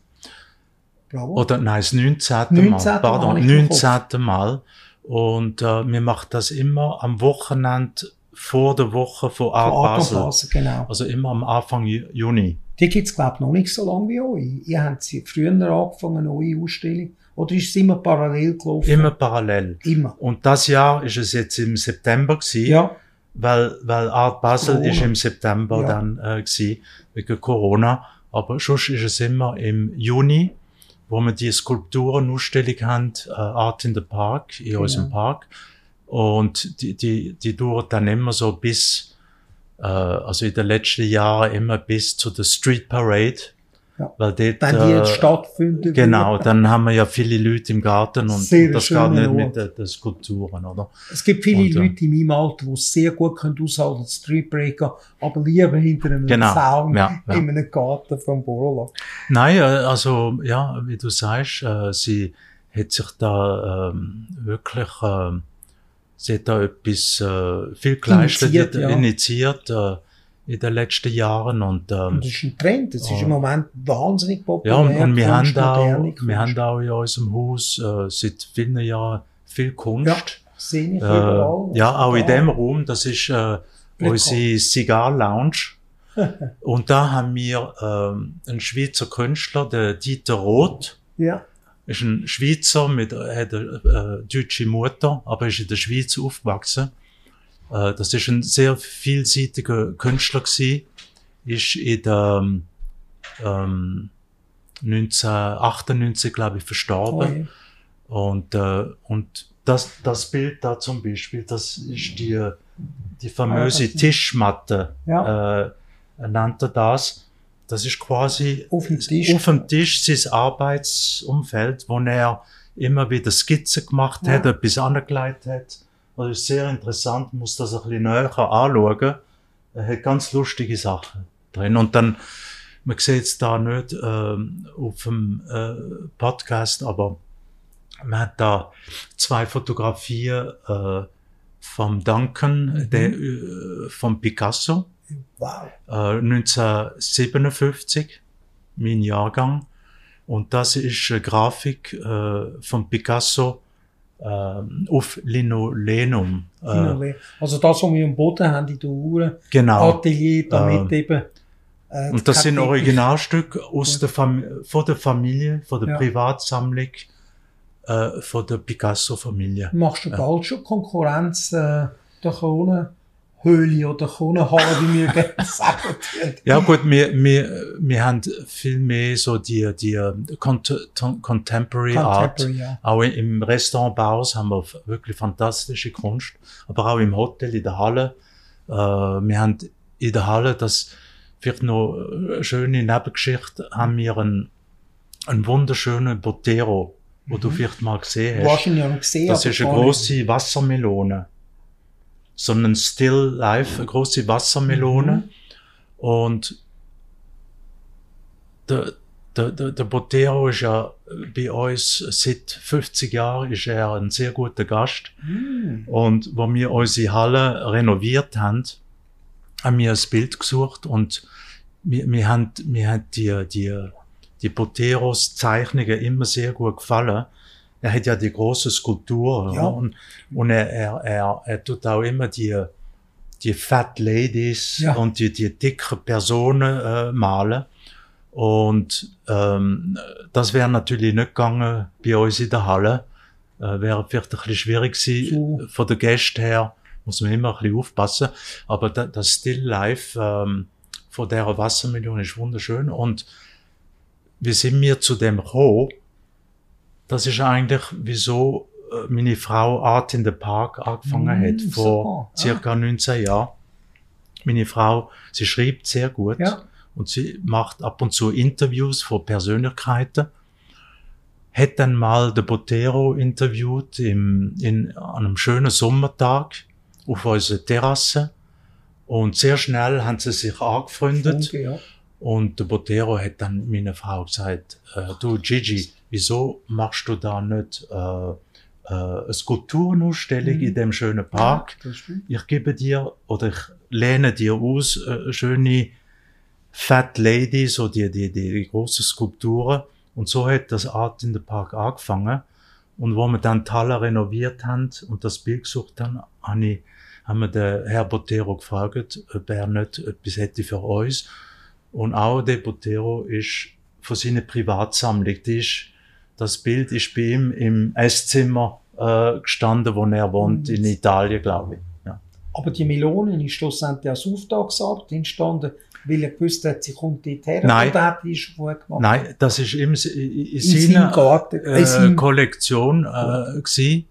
Bravo. Oder nein, das 19. 19. Mal. Mal, Pardon, im 19. Mal. Und äh, wir machen das immer am Wochenende vor der Woche von Art Art Basel. Basel, genau. Also immer am Anfang Ju- Juni. Die gibt's glaub noch nicht so lange wie euch. Ihr habt sie früher angefangen, eine neue Ausstellung. Oder ist es immer parallel gelaufen? Immer parallel. Immer. Und das Jahr ist es jetzt im September gewesen, Ja, weil, weil Art Basel Corona. ist im September Ja. dann äh, gewesen, wegen Corona. Aber sonst ist es immer im Juni, wo wir die Skulpturenausstellung haben, äh, Art in the Park, in Genau. unserem Park. Und die, die, die dauert dann immer so bis, äh, also in den letzten Jahren immer bis zu der Street Parade, Ja. Weil dort, Wenn die jetzt äh, stattfinden. Genau, dann haben wir ja viele Leute im Garten und Sehr das geht nicht Ort. mit den, den Skulpturen, oder? Es gibt viele Und, äh, Leute in meinem Alter, die es sehr gut können aushalten, als Streetbreaker, aber lieber hinter einem Genau, Zaun ja, ja. in einem Garten vom Borla. Nein, äh, also ja, wie du sagst, äh, sie hat sich da ähm, wirklich, ähm, sie hat da etwas äh, viel geleistet, Initiiert, ja. initiiert äh, in den letzten Jahren und ähm, Und das ist ein Trend, das ist Oh. im Moment wahnsinnig populär. ja und, und wir haben Kunst, auch, wir haben da auch in unserem Haus äh, seit vielen Jahren viel Kunst. Ja, sehe ich Äh, überall. ja, auch in dem Raum, das ist äh, unsere Cigar Lounge. [laughs] Und da haben wir ähm, einen Schweizer Künstler, der Dieter Roth. Ja, Ist ein Schweizer mit hat eine äh, deutsche Mutter, aber ist in der Schweiz aufgewachsen. Äh, das ist ein sehr vielseitiger Künstler gewesen. Ist in der ähm, 1998, glaube ich, verstorben. oh, Und, äh, und das, das Bild da zum Beispiel, das ist die, die famöse Ah, Tischmatte, ja. äh, nennt er das. Das ist quasi Auf dem Tisch. auf dem Tisch sein Arbeitsumfeld, wo er immer wieder Skizzen gemacht hat, Ja. etwas angelegt hat. Das ist sehr interessant, muss das ein bisschen näher anschauen. Er hat ganz lustige Sachen drin. Und dann, man sieht es da nicht ähm, auf dem äh, Podcast, aber man hat da zwei Fotografien äh, vom Duncan, Mhm. der, äh, vom Picasso, wow. äh, 1957, mein Jahrgang. Und das ist eine Grafik äh, von Picasso äh, auf Linolenum. Äh, Also das, was wir am Boden haben in der Uhr, genau. Atelier, damit Ähm, eben. Äh, Und das sind Originalstücke aus der Fam von der Familie, von der Ja. Privatsammlung, äh, von der Picasso-Familie. Machst du Ja. bald schon Konkurrenz äh, der Kronenhöhle oder Kronenhalle, wie wir [laughs] gerne sagen. Ja gut, wir, wir, wir haben viel mehr so die, die äh, Cont Contemporary, Art. Contemporary, ja. Auch im Restaurant Baus haben wir wirklich fantastische Kunst, aber auch im Hotel, in der Halle. Äh, wir haben in der Halle, das vielleicht noch eine schöne Nebengeschichte, haben wir einen, einen wunderschönen Botero, wo du vielleicht mal gesehen hast. noch gesehen. Das ist eine große Wassermelone. So ein Still Life, eine große Wassermelone. Mhm. Und der, der, der, der Botero ist ja bei uns seit 50 Jahren ist er ein sehr guter Gast. Hm. Und wo wir unsere Halle renoviert haben, haben wir ein Bild gesucht und wir, wir haben, wir haben die, die, die Boteros Zeichnungen immer sehr gut gefallen. Er hat ja die große Skulptur Ja. und, und er, er, er, er tut auch immer die, die Fat Ladies Ja. und die, die dicken Personen äh, malen. Und ähm, das wäre natürlich nicht gegangen bei uns in der Halle. Äh, wäre vielleicht ein bisschen schwierig gewesen. So. Von der Gäste her muss man immer ein bisschen aufpassen. Aber da, das Still Life ähm, von der Wassermelone ist wunderschön. Und wie sind wir zu dem gekommen? Das ist eigentlich, wieso äh, meine Frau Art in the Park angefangen Mm, hat, vor super. circa 19 Jahren. Meine Frau, sie schreibt sehr gut Ja. und sie macht ab und zu Interviews von Persönlichkeiten. Hat dann mal der Botero interviewt im, in, an einem schönen Sommertag auf unserer Terrasse. Und sehr schnell haben sie sich angefreundet. Okay, ja. Und der Botero hat dann meiner Frau gesagt, äh, du Gigi, wieso machst du da nicht äh, äh, eine Skulpturenausstellung Mhm. in dem schönen Park? Stimmt. ich gebe dir oder ich lehne dir aus äh, schöne Fat Lady, so die, die, die, die große Skulpturen. Und so hat das Art in the Park angefangen. Und wo wir dann Halle renoviert haben und das Bild gesucht haben, habe ich, haben wir den Herr Botero gefragt, ob er nicht etwas hätte für uns. Und auch der Botero ist von seiner Privatsammlung, die ist, das Bild ist bei ihm im Esszimmer äh, gestanden, wo er wohnt, in Italien, glaube ich. Ja. Aber die Melone ist schlussendlich als Auftragsarbeit entstanden, weil er gewusst hat, sie kommt dort her. Nein. Oder hat die schon vorher gemacht? Nein, das ist im, in, in seiner Garten. Äh, Kollektion äh, gsi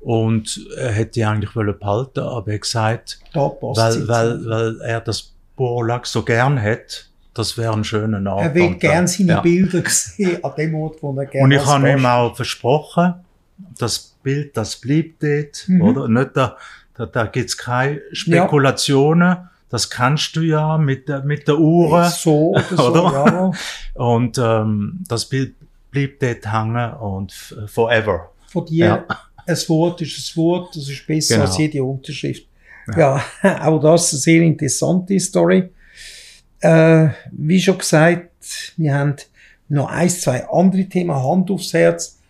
und er hätte die eigentlich wollen behalten, aber er hat gesagt, weil, weil, weil er das Borlack so gern hat das wäre ein schöner Ort. Er will gerne seine ja. Bilder sehen an dem Ort, wo er gerne Und ich habe ihm auch versprochen, das Bild, das bleibt dort, Mhm. oder? Nicht da, da, da gibt's keine Spekulationen. Das kannst du ja mit der, mit der Uhr. So oder so, [laughs] Oder? ja. Und ähm, das Bild bleibt dort hängen und forever. Von dir, Ja. ein Wort ist ein Wort, das ist besser Genau. als jede Unterschrift. Ja, [laughs] auch das eine sehr interessante Story. Äh, wie schon gesagt, wir haben noch ein, zwei andere Themen, Hand aufs Herz.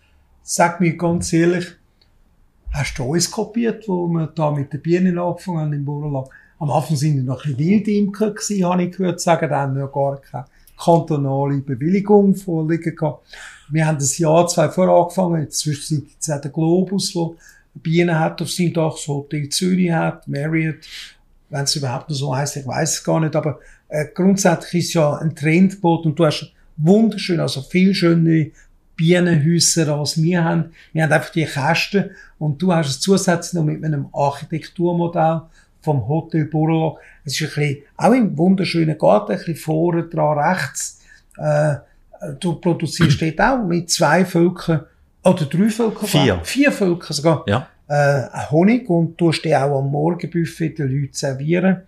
Sag mir ganz ehrlich, hast du uns kopiert, wo wir da mit den Bienen angefangen haben im Burgenland? Am Anfang sind wir noch ein bisschen Wildimker gewesen, habe ich gehört sagen, da haben wir gar keine kantonale Bewilligung vorliegen gehabt. Wir haben das Jahr zwei vorher angefangen, inzwischen es auch den Globus, der Bienen hat auf seinem Dach, das Hotel Zürich hat, Marriott, wenn es überhaupt noch so heisst, ich weiß es gar nicht, aber äh, grundsätzlich ist ja ein Trendboot und du hast wunderschön, also viel schöne Bienenhäuser als wir haben. Wir haben einfach die Kästen und du hast es zusätzlich noch mit einem Architekturmodell vom Hotel Burlo. Es ist ein bisschen, auch im wunderschönen Garten, ein bisschen vorne dran rechts. Äh, du produzierst dort auch mit zwei Völkern, oder drei Völkern. Vier. Vier Völker sogar Ja. äh, Honig und tust den auch am Morgenbuffet den Leuten servieren.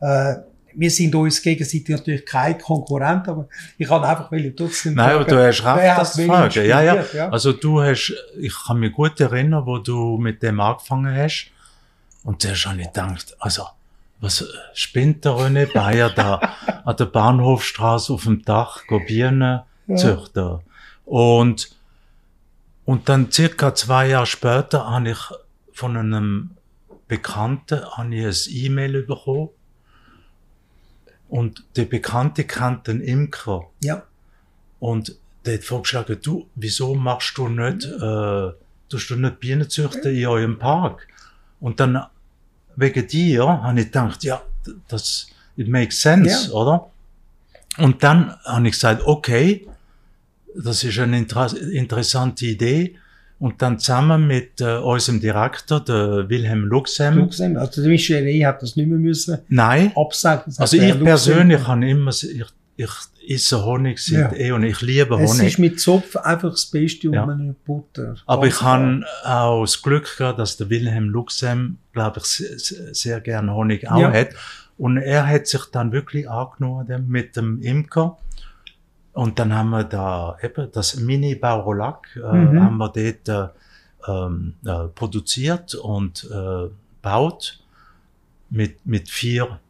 Äh, wir sind uns gegenseitig natürlich kein Konkurrent, aber ich kann einfach will trotzdem Nein, aber du hast recht, das zu fragen. Ja, ja. ja. Also du hast, ich kann mich gut erinnern, wo du mit dem angefangen hast. Und zuerst habe ich gedacht, also, was spinnt der René Bayer da [laughs] an der Bahnhofstraße auf dem Dach, go Bienen Ja. züchten. Und, und dann circa zwei Jahre später habe ich von einem Bekannten habe ich ein E-Mail bekommen. Und der Bekannte kannte einen Imker. ja. Und der hat vorgeschlagen, du, wieso machst du nicht, äh, tust du nicht Bienen züchten in eurem Park? Und dann, wegen dir, habe ich gedacht, ja, das, it makes sense, Ja. oder? Und dann habe ich gesagt, okay, das ist eine inter interessante Idee. Und dann zusammen mit äh, unserem Direktor, der Wilhelm Luxem, Luxem, also der Michel hat das nicht mehr müssen nein, absagen. Also ich Luxem- persönlich habe immer, ich, ich esse Honig seit Ja. eh und ich liebe Es Honig. ist mit Zopf einfach das Beste Ja. eine Butter. Aber ich habe auch das Glück gehabt, dass der Wilhelm Luxem, glaube ich, sehr, sehr- gerne Honig auch Ja. hat. Und er hat sich dann wirklich angenommen mit dem Imker. Und dann haben wir da eben das Mini Baurolac, äh, Mhm. haben wir dort äh, ähm, äh, produziert und äh, baut mit, mit vier,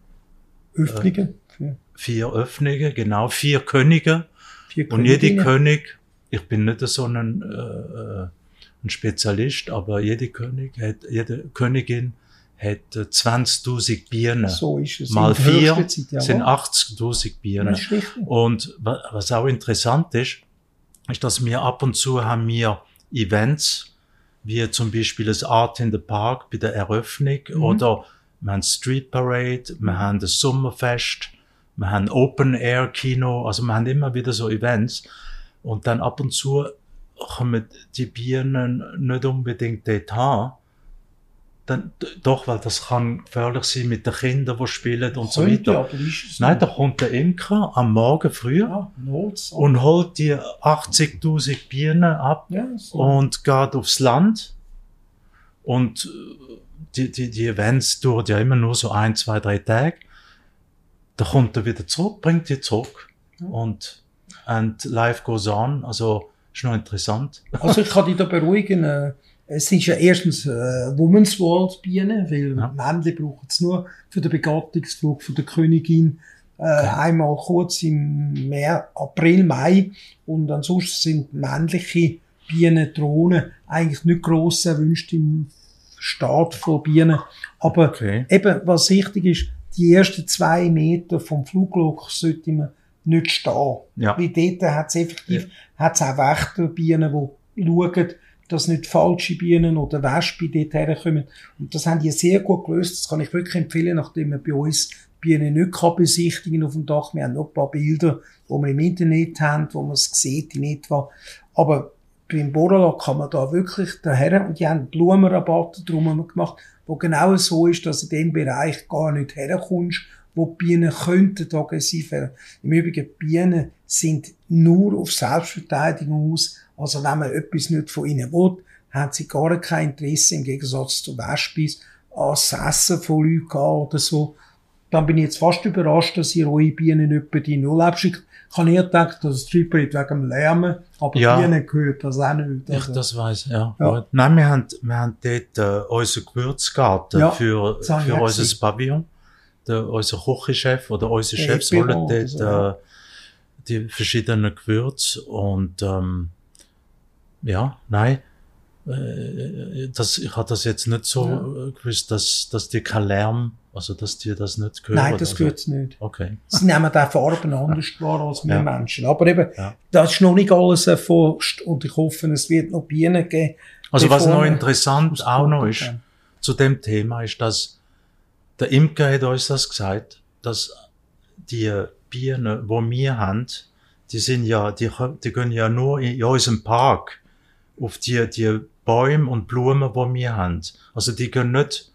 Öffnungen. für vier Öffnungen, genau, vier Könige. vier Und jede. König, ich bin nicht so ein, äh, äh, ein Spezialist, aber jede König hat, jede Königin hat äh, 20.000 Bienen. So ist es. Mal vier Zeit, sind jawohl. 80.000 Bienen. Das ist richtig. Und wa- was auch interessant ist, ist, dass wir ab und zu haben wir Events, wie zum Beispiel das Art in the Park bei der Eröffnung Mhm. oder wir haben Street Parade, wir haben das Sommerfest, wir haben Open Air Kino, also wir haben immer wieder so Events und dann ab und zu kommen die Bienen nicht unbedingt dort haben. Dann, doch, weil das kann gefährlich sein mit den Kindern, die spielen und so weiter. Nein, da kommt der Imker am Morgen früh Ja, und holt die 80.000 Bienen ab ja, so. und geht aufs Land. Und äh, die, die, die Events dauern ja immer nur so ein, zwei, drei Tage. Da kommt er wieder zurück, bringt die zurück. Ja. Und and life goes on. Also, ist noch interessant. Also ich kann dich da beruhigen. Es ist ja erstens äh, Women's World Bienen, weil Ja. Männchen brauchen es nur für den Begattungsflug von der Königin. Äh, Einmal kurz im März, April, Mai. Und ansonsten sind männliche Bienen, Drohnen eigentlich nicht gross erwünscht im Staat von Bienen. Aber Okay. eben, was wichtig ist, die ersten zwei Meter vom Fluglok sollte man nicht stehen. Ja. Weil dort hat es effektiv, hat's auch Wächterbienen, die schauen, dass nicht falsche Bienen oder Wespen dort herkommen. Und das haben die sehr gut gelöst. Das kann ich wirklich empfehlen, nachdem man bei uns Bienen nicht kann besichtigen auf dem Dach. Wir haben noch ein paar Bilder, die wir im Internet haben, wo man es sieht in etwa. Aber beim Borala kann man da wirklich daher, und die haben Blumenrabatte drum gemacht, wo genau so ist, dass in dem Bereich gar nicht herkommst wo die Bienen könnten aggressiv werden. Im Übrigen, Bienen sind nur auf Selbstverteidigung aus. Also wenn man etwas nicht von ihnen will, haben sie gar kein Interesse, im Gegensatz zu Wespis, an das Essen von Leuten oder so. Dann bin ich jetzt fast überrascht, dass ihr eure Bienen nicht bei die Null abschickt. Ich habe eher gedacht, dass es Triplet wegen dem Lärmen, aber Ja. Bienen gehört das auch nicht. Ich Also, das weiß, ja. Ja. Nein, wir haben, wir haben dort äh, unseren Gewürzgarten Ja, für, ich für unser. Pavillon. Der, unser Küchenchef oder Der Chefs Epiro holen dort so, ja. die verschiedenen Gewürze und ähm, ja, nein, äh, das, ich habe das jetzt nicht so Ja. gewusst, dass, dass die kein Lärm, also dass die das nicht hören. Nein, das also, gehört nicht. Okay. Sie nehmen auch Farben anders [laughs] wahr als wir Ja. Menschen. Aber eben, Ja. das ist noch nicht alles erforscht und ich hoffe, es wird noch Bienen geben. Also was noch interessant auch noch ist, zu dem Thema ist, dass der Imker hat uns das gesagt, dass die Bienen, wo wir haben, die sind ja, die, die gehen ja nur in, in unserem Park auf die, die Bäume und Blumen, wo wir haben. Also die gehen nicht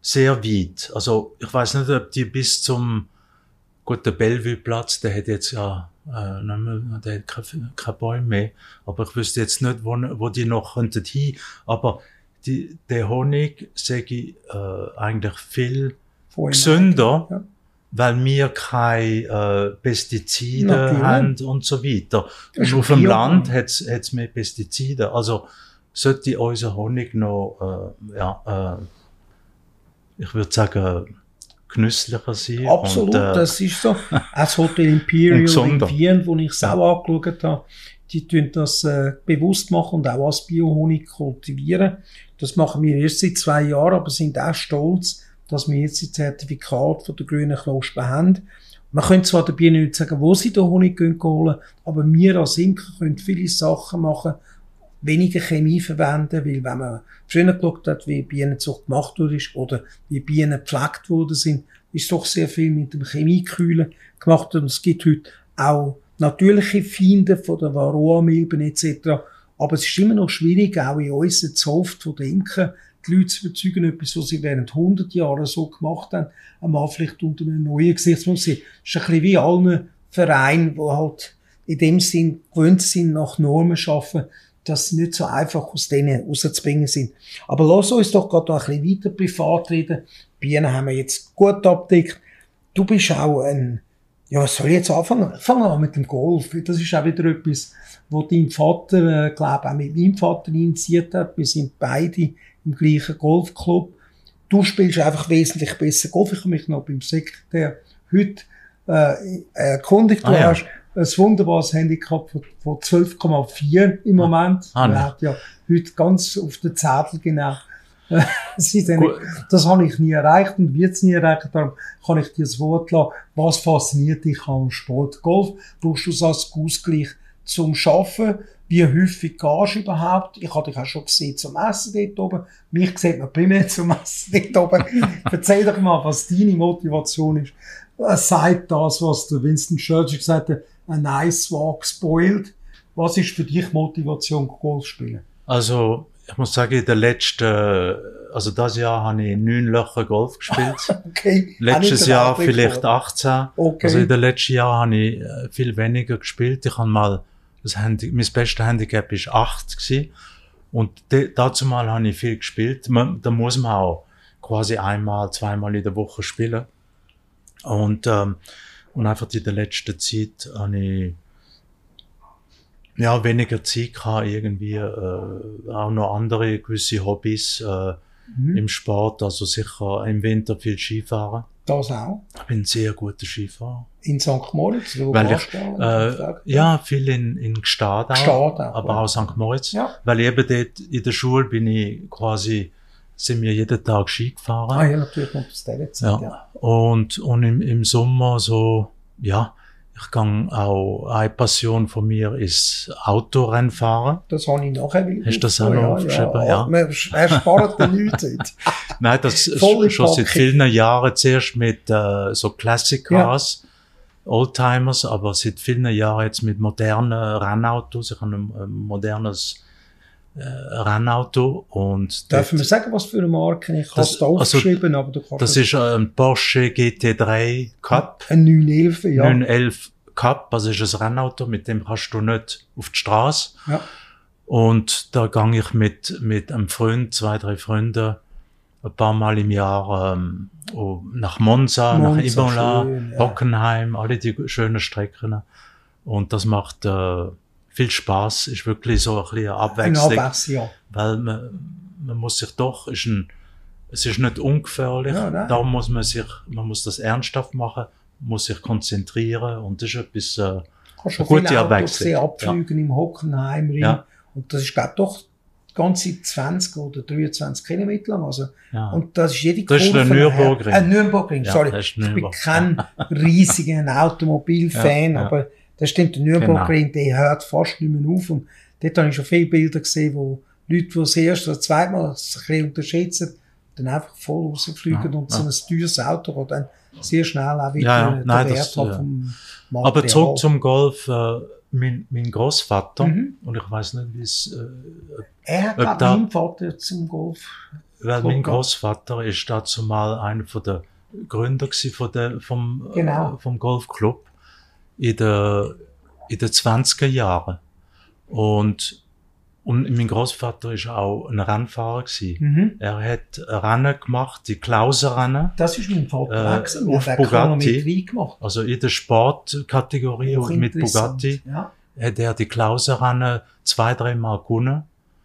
sehr weit. Also ich weiß nicht, ob die bis zum, gut, der Bellevue-Platz, der hat jetzt ja, äh, mehr, der hat keine, keine Bäume mehr. Aber ich wüsste jetzt nicht, wo, wo die noch könnten hin. Aber die, der Honig, sage ich, äh, eigentlich viel Von ihnen. gesünder, Ja. weil wir keine äh, Pestizide Natürlich. haben und so weiter. Und auf dem Land hat es mehr Pestizide. Also sollte unser Honig noch, äh, ja, äh, ich würde sagen, genüsslicher sein. Absolut, Und, äh, das ist so. Das Hotel [laughs] Imperial in. Wien, wo ich es auch angeschaut habe, die tun das äh, bewusst machen und auch als Biohonig kultivieren. Das machen wir erst seit zwei Jahren, aber sind auch stolz, dass wir jetzt die Zertifikat von der grünen Knospe haben. Man könnte zwar der Biene nicht sagen, wo sie den Honig holen, aber wir als Imker können viele Sachen machen, weniger Chemie verwenden, weil wenn man früher geschaut hat, wie Bienenzucht gemacht wurde oder wie Bienen gepflegt worden sind, ist doch sehr viel mit dem Chemiekühlen gemacht und es gibt heute auch natürliche Feinde von der Varroa-Milben etc. Aber es ist immer noch schwierig, auch in unserer Zoft von Imker, die Leute zu überzeugen, etwas, was sie während 100 Jahren so gemacht haben, einmal vielleicht unter einem neuen Gesichtspunkt sehen. Es ist ein bisschen wie allen Vereinen, die halt in dem Sinn gewöhnt sind, nach Normen schaffen, dass sie nicht so einfach aus denen rauszubringen sind. Aber lass uns doch gerade noch ein bisschen weiter privat reden. Bienen haben wir jetzt gut abdeckt. Du bist auch ein, ja, was soll ich jetzt anfangen? Fangen wir an mit dem Golf. Das ist auch wieder etwas, wo dein Vater, äh, glaube auch mit meinem Vater initiiert hat. Wir sind beide im gleichen Golfclub. Du spielst einfach wesentlich besser Golf. Ich habe mich noch beim Sekretär heute äh, erkundigt. Du Ah, ja. hast ein wunderbares Handicap von, von 12,4 im Moment. ah, Er hat ja heute ganz auf den Zettel genau. [laughs] Gut. das habe ich nie erreicht und wird es nie erreichen. Darum kann ich dir das Wort lassen. Was fasziniert dich am Sport? Golf brauchst du es als Ausgleich zum Schaffen? Wie häufig gehst du überhaupt? Ich habe dich auch schon gesehen zum Essen dort oben. Mich sieht man primär zum Essen dort oben. [laughs] Erzähl doch mal, was deine Motivation ist. Es sagt das, was der Winston Churchill gesagt hat, a nice walk spoiled. Was ist für dich Motivation, Golf spielen? Also, ich muss sagen, in der letzten, also das Jahr habe ich neun Löcher Golf gespielt. [laughs] Okay. Letztes Jahr vielleicht 18. Okay. Also in den letzten Jahren habe ich äh, viel weniger gespielt. Ich habe mal, das Handi mein bestes Handicap ist 8 gewesen. Und de, dazu mal habe ich viel gespielt. Man, da muss man auch quasi einmal, zweimal in der Woche spielen. Und, ähm, und einfach in der letzten Zeit habe ich ja, weniger Zeit gehabt, irgendwie, äh, auch noch andere gewisse Hobbys, äh, Mhm. im Sport, also sicher im Winter viel Skifahren. Das auch. Ich bin ein sehr guter Skifahrer. In St. Moritz, wo Weil ich, äh, ja, viel in, in Gstaad auch, Gstaad auch, aber ja. auch St. Moritz. Ja. Weil eben dort in der Schule bin ich quasi, sind wir jeden Tag Ski gefahren. Ah ja, natürlich noch aus dieser Zeit, Ja. ja. Und, und im, im Sommer so, ja, ich kann auch, eine Passion von mir ist Autorennfahren. Das habe ich nachher wieder. Hast du das auch noch aufgeschrieben? Ja. Ja. Man erspart den Leuten. [laughs] Nein, das ist Volle schon seit vielen Jahren zuerst mit äh, so Classic Cars, Oldtimers, aber seit vielen Jahren jetzt mit modernen Rennautos. Ich habe ein, modernes äh, Rennauto und Dürfen wir sagen, was für eine Marke? Ich habe es da aufgeschrieben, aber du kannst das ist ein Porsche GT3 Cup, ein 911, ja. 911 Cup, also ist ein Rennauto, mit dem kannst du nicht auf die Straße. ja. Und da gang ich mit, mit einem Freund, zwei, drei Freunden, ein paar Mal im Jahr ähm, oh, nach Monza, nach Monza, Imola, schön, ja. Hockenheim, alle die schönen Strecken. Und das macht äh, viel Spaß, ist wirklich so ein bisschen eine Eine Abwechslung, ja. weil man, man muss sich doch, ist ein, es ist nicht ungefährlich, Ja, darum muss man sich, man muss das ernsthaft machen, muss sich konzentrieren und das ist etwas, äh, Kannst schon Gute Abwechslung, sehen, abfliegen im Hockenheimring. Ja. Und das ist, ich, doch die ganze 20 oder 23 Kilometer lang. Also, ja. und das ist jede Das ist der Kurve Nürburgring. Äh, Nürburgring, Ja, sorry. ist Ich bin Nürburgring. kein riesiger [laughs] Automobilfan, Ja, ja. aber das stimmt, der Nürburgring, der hört fast nicht mehr auf. Und dort habe ich schon viele Bilder gesehen, wo Leute, die das erste oder zweite Mal das ein bisschen unterschätzen, dann einfach voll rausfliegen Ja, und so ja. ein teures Auto, das dann sehr schnell auch wieder Ja, ja, nein, Wert das, ja. vom Aber Material. zurück zum Golf. Äh, mein, mein Großvater Mhm. und ich weiß nicht, wie es, äh, Er hat, da- meinen Vater zum Golf. weil mein. Großvater ist dazu mal einer der Gründer von der vom Genau. äh, vom Golfclub in der in den 20er Jahren und und mein Großvater ist auch ein Rennfahrer gsi. Mhm. Er hat Rennen gemacht, die Klauserrennen, Das ist mein Vater Äh, gewesen. Auf auch Bugatti. Gemacht. also in der Sportkategorie und mit. Bugatti Ja. hat er die Klauserrennen zwei, dreimal gewonnen.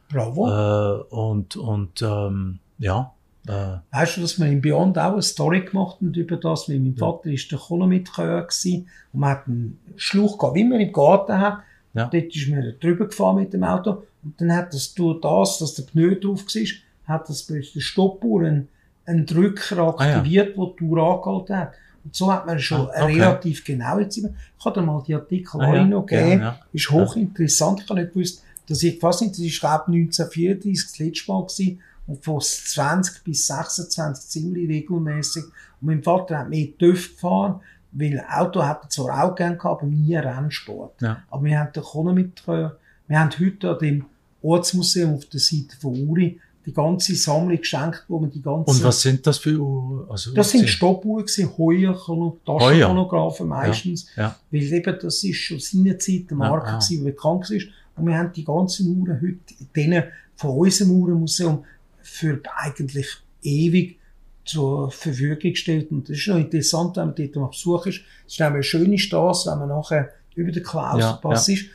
Bravo. Äh, und und ähm, ja, äh, Weißt du, dass wir in Beyond auch eine Story gemacht haben über das, weil mein Vater ist der Chronometreur gewesen und man hat einen Schluch gehabt, wie man im Garten hat. Ja. Dort ist mir drüber gefahren mit dem Auto und dann hat das durch das, dass der Pneu drauf war, hat das bei der Stoppuhr einen, einen Drücker Ah, ja. aktiviert, der die Uhr angehalten hat. Und so hat man schon Ah, okay. relativ genaue Zeit. Ich habe dir mal die Artikel Ah, ja. noch gegeben. Ja, ja. Ist hochinteressant. Ich habe nicht gewusst, dass ich fast nicht, das ist glaube 1934 das letzte Mal gewesen. Von 20 bis 26 ziemlich regelmäßig. Und mein Vater hat mehr TÜV gefahren, weil Auto hat er zwar auch gern gehabt, aber nie Rennsport. Ja. Aber wir haben den Chronometer, wir haben heute an dem Ortsmuseum auf der Seite von Uri die ganze Sammlung geschenkt, wo man die ganze Und was sind das für Uhren? Also, das sind Stoppuhren gewesen, Heuer, Chrono- Heuer. Taschenchronographen meistens. Ja. Weil eben, das ist schon seine Zeit eine Marke Ja, ja. gewesen, die bekannt ist. Und wir haben die ganzen Uhren heute, denen von unserem Uhrenmuseum, für eigentlich ewig zur Verfügung gestellt. Und das ist noch interessant, wenn man dort mal Besuch ist. Es ist nämlich eine schöne Straße, wenn man nachher über den Klausenpass ist.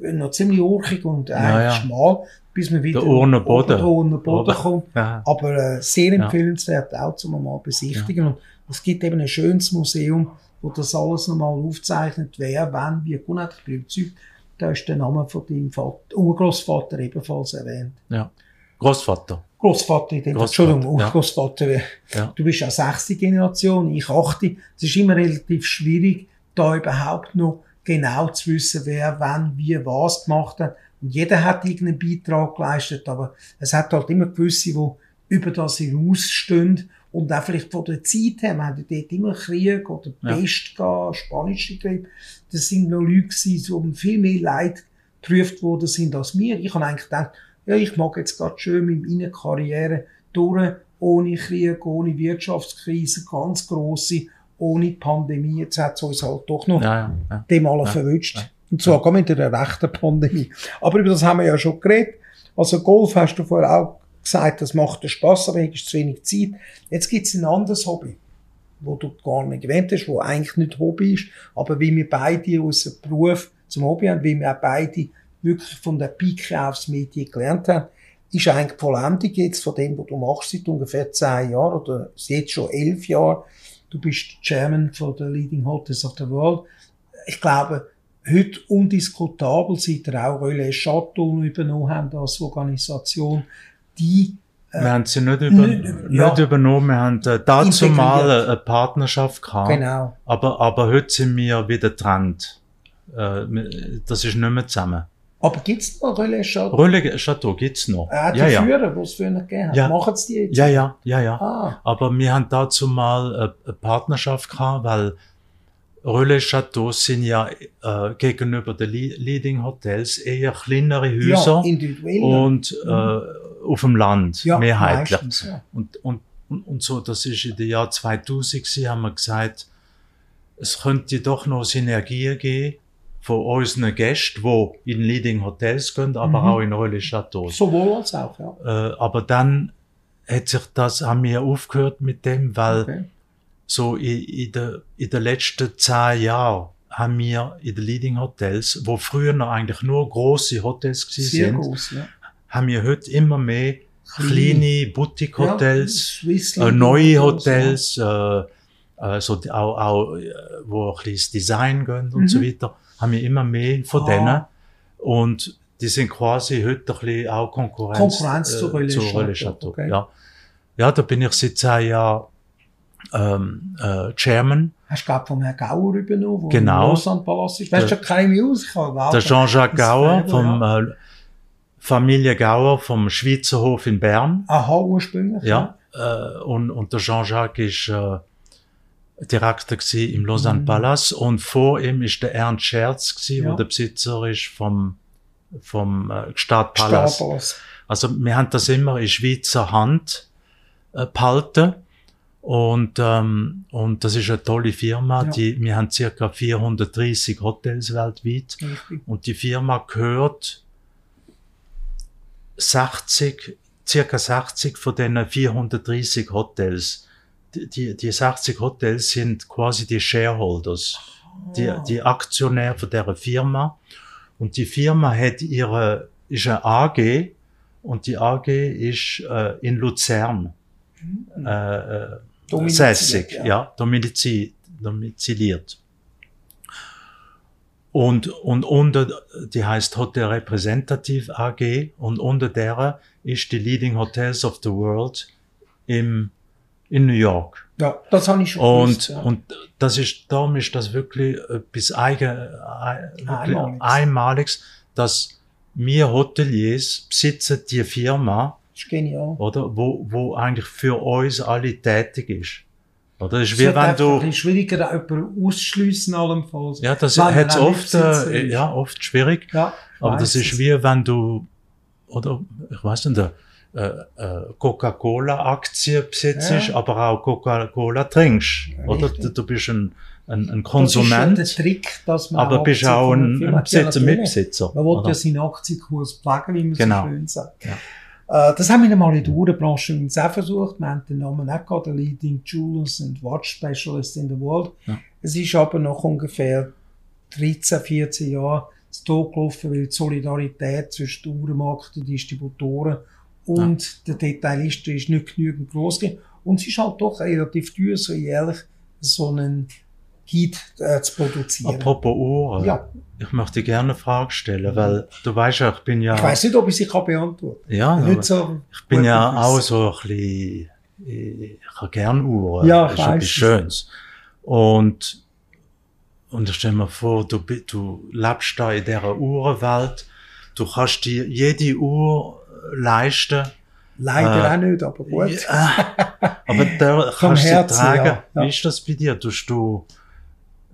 Noch ziemlich urchig und eigentlich Ja, ja. schmal, bis man wieder Der Urnenboden. über den Urnenboden Oben. kommt. Ja. Aber äh, sehr Ja. empfehlenswert auch zum mal besichtigen. Und es gibt eben ein schönes Museum, wo das alles nochmal aufzeichnet, wer, wann, wie. Gut, ich bin überzeugt, da ist der Name von deinem Vater, Urgroßvater ebenfalls erwähnt. ja. Großvater. Großvater, Großvater, Entschuldigung, ja. Urgroßvater. Ja. Du bist ja sechste Generation, ich achte. Es ist immer relativ schwierig, da überhaupt noch genau zu wissen, wer, wann, wie, was gemacht hat. Und jeder hat irgendeinen Beitrag geleistet, aber es hat halt immer gewisse, die über das hinausstehen und auch vielleicht von der Zeit her, wir hatten dort immer Krieg oder Ja. Pest gehabt, spanische Krieg. Das sind noch Leute gewesen, die viel mehr Leid geprüft worden sind als mir. Ich habe eigentlich gedacht, ja, ich mag jetzt gerade schön mit meiner Karriere durch, ohne Krieg, ohne Wirtschaftskrise, ganz grosse, ohne Pandemie. Jetzt hat es uns halt doch noch Ja, ja, ja. dem alle Ja, verwünscht. Und zwar gar mit einer rechten Pandemie. Aber über das haben wir ja schon geredet. Also Golf hast du vorher auch gesagt, das macht dir Spaß, aber es ist zu wenig Zeit. Jetzt gibt es ein anderes Hobby, wo du gar nicht erwähnt hast, wo eigentlich nicht Hobby ist, aber wie wir beide unseren Beruf zum Hobby haben, wie wir auch beide wirklich von der Pike aufs Medien gelernt haben, ist eigentlich die Vollendung jetzt von dem, was du machst seit ungefähr zehn Jahren oder jetzt schon elf Jahren. Du bist Chairman von der Leading Hotels of the World. Ich glaube, heute undiskutabel, seit ihr auch Relais Chateau übernommen haben als Organisation, die Wir haben sie nicht, über, nicht- nicht ja. übernommen, wir haben äh, dazu mal eine Partnerschaft gehabt. genau Aber, aber heute sind wir wieder getrennt. Äh, das ist nicht mehr zusammen. Aber gibt's noch Relais Chateau? Rölle Chateau gibt's noch. Äh, die ja, ja. Führer, es früher gegeben hat. Ja. Machen sie die jetzt? ja, ja, ja, ja. Ah, Aber wir haben dazu mal eine, eine Partnerschaft gehabt, weil Relais Chateaus sind ja äh, gegenüber den Leading Hotels eher kleinere Häuser ja, individuell. und äh, auf dem Land Ja, mehrheitlich. meistens, ja. Und, und, und, und so, das ist in den Jahr 2000 gewesen, haben wir gesagt, es könnte doch noch Synergien geben von unseren Gästen, die in Leading Hotels gehen, aber Mhm. auch in Relais Chateaus. Sowohl als auch, ja. Äh, aber dann hat sich das, haben wir aufgehört mit dem, weil Okay. so in, in, der, in den letzten zehn Jahren haben wir in den Leading Hotels, wo früher noch eigentlich nur große Hotels gewesen Sehr sind, groß, ja. haben wir heute immer mehr Kleine. Boutique-Hotels, Ja, äh, neue Hotels, Hotels, äh, so die, auch, auch, wo ein bisschen ins Design gehen und Mhm. so weiter, haben wir immer mehr von Ah. denen. Und die sind quasi heute ein bisschen auch Konkurrenz, Konkurrenz zu Relais zu Relais Chateau. okay. Ja. ja, da bin ich seit zehn Jahren ähm, äh, Chairman. ja. Hast du, glaube vom Herrn Gauer übernommen, wo Genau. im Lausanne Palast ist. Weißt du? Ich habe Der Jean-Jacques Gauer vom äh, Familie Gauer vom Schweizer Hof in Bern. Aha, ursprünglich. Ja, äh, und, und der Jean-Jacques ist Direktor im Lausanne Mhm. Palace und vor ihm ist der Ernst Scherz gsi, Ja. wo der Besitzer ist vom vom äh, Stadtpalast. Stadtpalast. Also wir haben das immer in Schweizer Hand äh, behalten und ähm, und das ist eine tolle Firma. Ja. Die wir haben circa 430 Hotels weltweit Richtig. und die Firma gehört 60, circa 60 von den 430 Hotels. Die, die, die 60 Hotels sind quasi die Shareholders, die, Ah. die Aktionäre von der Firma. Und die Firma hat ihre, ist eine AG und die AG ist äh, in Luzern Mhm. äh, äh, Domiziliert, sässig, ja. ja, domizili domiziliert. Und, und unter, die heißt Hotel Representative AG und unter derer ist die Leading Hotels of the World im, in New York. Ja, das habe ich schon Und, gewusst, ja. und das ist, darum ist das wirklich etwas eigen, ein- wirklich Einmaliges. einmaliges, dass wir Hoteliers besitzen die Firma, Das ist genial. oder, wo, wo eigentlich für uns alle tätig ist. Oder das ist Es wie wenn ein du, bisschen schwieriger, jemanden auszuschliessen allenfalls. ja, das nicht oft, äh, ja, oft schwierig. Ja, Aber das ist es. wie wenn du, oder, ich weiß nicht, äh, äh, Coca-Cola-Aktie besitzt, Ja. aber auch Coca-Cola trinkst, oder? Richtig. Du, du bist ein, ein, ein Das Konsument, ist ja der Trick, dass man aber bist auch ein, ein Besitzer, Ja. Mitbesitzer. Man will oder? ja seinen Aktienkurs pflegen, wie man Genau. so schön sagt. Äh, Das haben wir einmal in der Uhrenbranche übrigens auch versucht. Wir haben den Namen auch gehabt, der Leading Jewelers and Watch Specialist in the World. Ja. Es ist aber nach ungefähr 13, 14 Jahren zu Tod gelaufen, weil die Solidarität zwischen den Uhrenmarkt und Distributoren und der Detailisten ist nicht genügend groß. Und es ist halt doch relativ teuer, so jährlich so einen Guide äh, zu produzieren. Apropos Uhren. Ja, Ich möchte gerne eine Frage stellen, weil du weißt ja, ich bin ja, ich weiß nicht, ob ich sie kann beantworten ja, Nicht so ich bin ja auch so ein bisschen, ich habe gerne Uhren. Ja, das ich ist weiss etwas es. Schönes. Und, und ich stell mir vor, du, du lebst da in dieser Uhrenwelt, du kannst dir jede Uhr leisten, Leider Äh, auch nicht, aber gut. Ja, aber [laughs] da kannst du Herzen, tragen. ja, ja. Wie ist das bei dir? Tust du,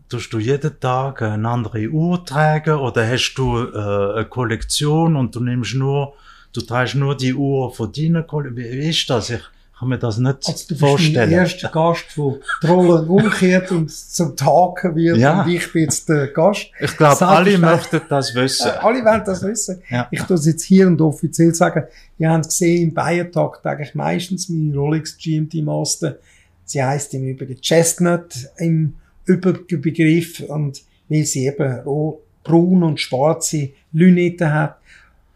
tust du jeden Tag eine andere Uhr tragen oder hast du äh, eine Kollektion und du nimmst nur, du trägst nur die Uhr von deiner Kollektion? Wie, wie ist das? Ich kann mir das nicht Also du bist vorstellen. mein erster Gast, der die Rollen umkehrt und zum Tagen wird Ja. und ich bin jetzt der Gast. Ich glaube, alle Selbstverständlich. möchten das wissen. Äh, alle wollen das wissen. Ja. Ich tue es jetzt hier und offiziell sagen, ihr habt gesehen, im Bayern-Tag trage ich meistens meine Rolex GMT Master. Sie heisst im Übrigen Chestnut im Überbegriff und weil sie eben rot, braun und schwarze Lünetten hat.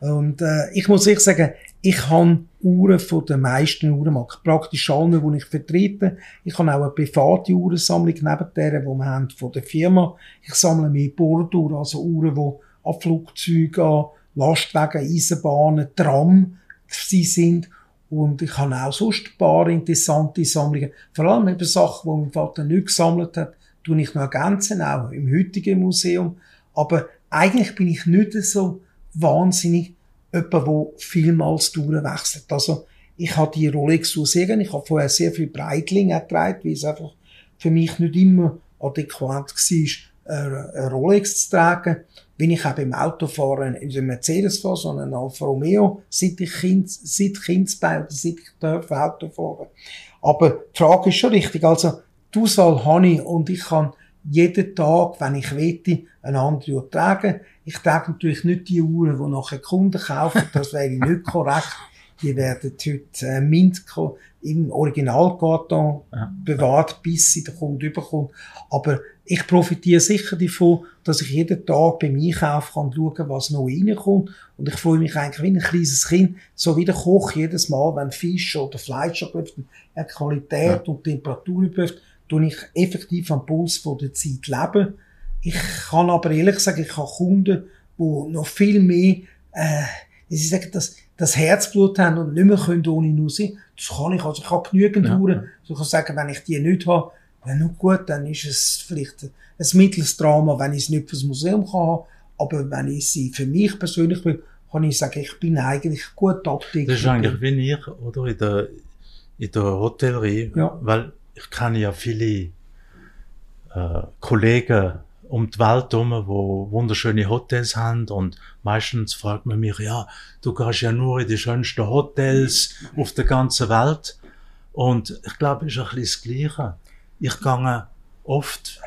Und äh, ich muss ehrlich sagen, ich habe Uhren von den meisten Uhrenmarken, praktisch allen, die ich vertrete. Ich habe auch eine private Uhrensammlung neben der, die wir haben von der Firma. Ich sammle mehr Borduhr, also Uhren, die an Flugzeugen, an Lastwagen, Eisenbahnen, Tram sie sind. Und ich habe auch sonst ein paar interessante Sammlungen. Vor allem eben Sachen, die mein Vater nicht gesammelt hat, tue ich noch ergänzen, auch im heutigen Museum. Aber eigentlich bin ich nicht so wahnsinnig jemand, der vielmals durchwechselt. Also, ich habe die Rolex gerne. Ich habe vorher sehr viel Breitling getragen, weil es einfach für mich nicht immer adäquat war, eine Rolex zu tragen. Wenn ich auch beim Autofahren in einem Mercedes fahre, sondern einen Alfa Romeo, seit ich Kind, seit Kindsbein oder seit ich darf Auto fahren. Aber die Frage ist schon richtig. Also, die Auswahl habe ich und ich kann jeden Tag, wenn ich wette, eine andere Uhr tragen. Ich trage natürlich nicht die Uhren, die nachher Kunden kaufen. Das wäre nicht korrekt. Die werden heute äh, Mint im Originalkarton ja. bewahrt, bis sie der Kunde überkommt. Aber ich profitiere sicher davon, dass ich jeden Tag beim Einkauf kann schauen, was noch reinkommt. Und ich freue mich eigentlich wie ein kleines Kind, so wie der Koch jedes Mal, wenn Fisch oder Fleisch abläuft, eine Qualität ja. und Temperatur überprüft, tue ich effektiv am Puls von der Zeit leben. Ich kann aber ehrlich sagen, ich habe Kunden, die noch viel mehr, äh, sie sagen, dass das Herzblut haben und nicht mehr können ohne sein. Das kann ich. Also ich habe genügend ja. Uhren. Also ich kann sagen, wenn ich die nicht habe, ja, nur gut, dann ist es vielleicht ein mittleres Drama, wenn ich es nicht fürs Museum kann Aber wenn ich sie für mich persönlich will, kann ich sagen, ich bin eigentlich gut abgedeckt. Das ist eigentlich wie ich, oder? In der, in der Hotellerie. Ja. Weil ich kenne ja viele äh, Kollegen um die Welt herum, wo wunderschöne Hotels haben und meistens fragt man mich, ja, du gehst ja nur in die schönsten Hotels auf der ganzen Welt und ich glaube, es ist ein bisschen das Gleiche. Ich gehe oft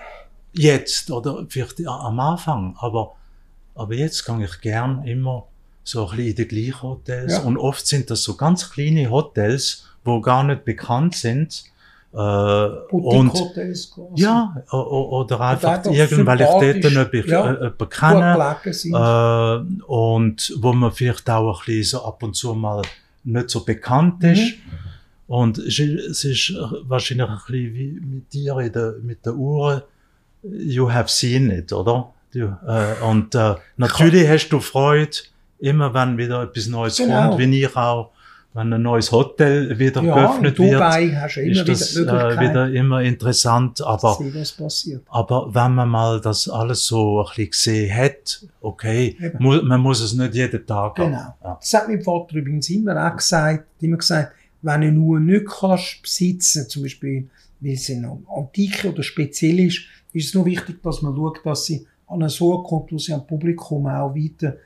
jetzt oder vielleicht am Anfang, aber, aber jetzt gehe ich gern immer so ein bisschen in die gleichen Hotels ja. und oft sind das so ganz kleine Hotels, wo gar nicht bekannt sind, und, ja, oder einfach irgend, weil ich dort noch ja, jemanden kenne, äh, und wo man vielleicht auch ein bisschen so ab und zu mal nicht so bekannt ist. Mhm. Und es ist, wahrscheinlich ein bisschen wie mit dir in der, mit der Uhr, you have seen it, oder? Äh, und äh, natürlich hast du Freude, immer wenn wieder etwas Neues genau. kommt, wie ich auch wenn ein neues Hotel wieder ja, geöffnet wird, ist das wieder, äh, wieder immer interessant. Aber, aber wenn man mal das alles so ein bisschen gesehen hat, okay, mu man muss es nicht jeden Tag Genau. Haben. Ja. Das hat mein Vater übrigens immer auch gesagt, immer gesagt, wenn du nur nicht kannst besitzen, zum Beispiel, weil sie noch antike oder speziell ist, ist es nur wichtig, dass man schaut, dass sie an eine so kommt, wo sie am Publikum auch weiter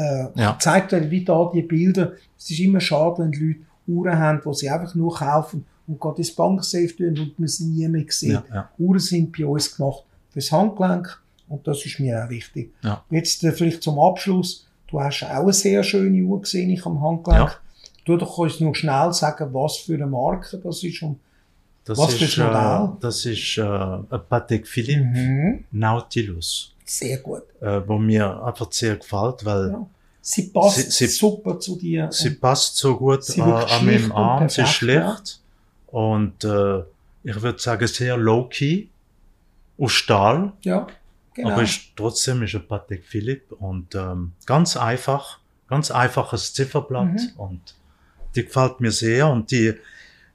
äh, ja. zeigt euch, wie da die Bilder. Es ist immer schade, wenn die Leute Uhren haben, die sie einfach nur kaufen und gerade ins Banksafe tun und man sie nie mehr sieht. Ja, ja. Uhren sind bei uns gemacht fürs Handgelenk und das ist mir auch wichtig. Ja. Jetzt äh, vielleicht zum Abschluss. Du hast auch eine sehr schöne Uhr gesehen, ich am Handgelenk. Du doch uns nur schnell sagen, was für eine Marke das ist und das was ist, für ein Modell. Äh, das ist äh, ein Patek Philippe mhm. Nautilus sehr gut. Äh, wo mir einfach sehr gefällt, weil ja. sie passt sie, sie, super zu dir. Sie passt so gut äh, an meinem Arm, sie ist schlicht und äh, ich würde sagen sehr low-key, aus Stahl. Ja, genau. Aber ist, trotzdem ist ein Patek Philipp und ähm, ganz einfach, ganz einfaches Zifferblatt mhm. und die gefällt mir sehr und die,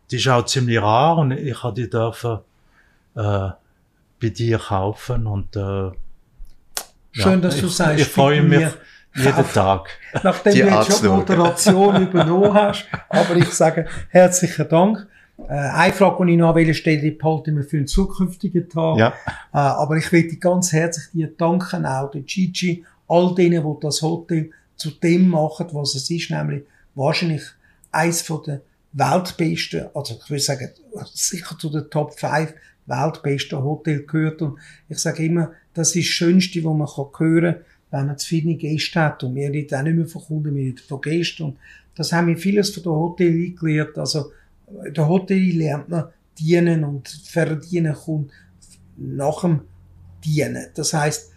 die ist auch ziemlich rar und ich habe die dürfen äh, bei dir kaufen und äh, Schön, dass du ich, sagst. Ich freue mich jeden Tag. Nachdem du jetzt schon Moderation [laughs] übernommen hast. Aber ich sage herzlichen Dank. Äh, eine Frage, die ich noch stelle, die behalte ich mir für einen zukünftigen Tag. Ja. Äh, aber ich möchte ganz herzlich dir danken, auch der Gigi, all denen, die das Hotel zu dem machen, was es ist, nämlich wahrscheinlich eins von den weltbesten, also ich würde sagen, sicher zu den Top 5 weltbesten Hotel gehört. Und ich sage immer, das ist das Schönste, was man hören kann, wenn man zufriedene Gäste hat. Und wir reden auch nicht mehr von Kunden, wir reden von Gästen. Und das haben wir vieles von der Hotel gelernt. Also, in der Hotel lernt man dienen und verdienen kommt nach dem Dienen. Das heißt,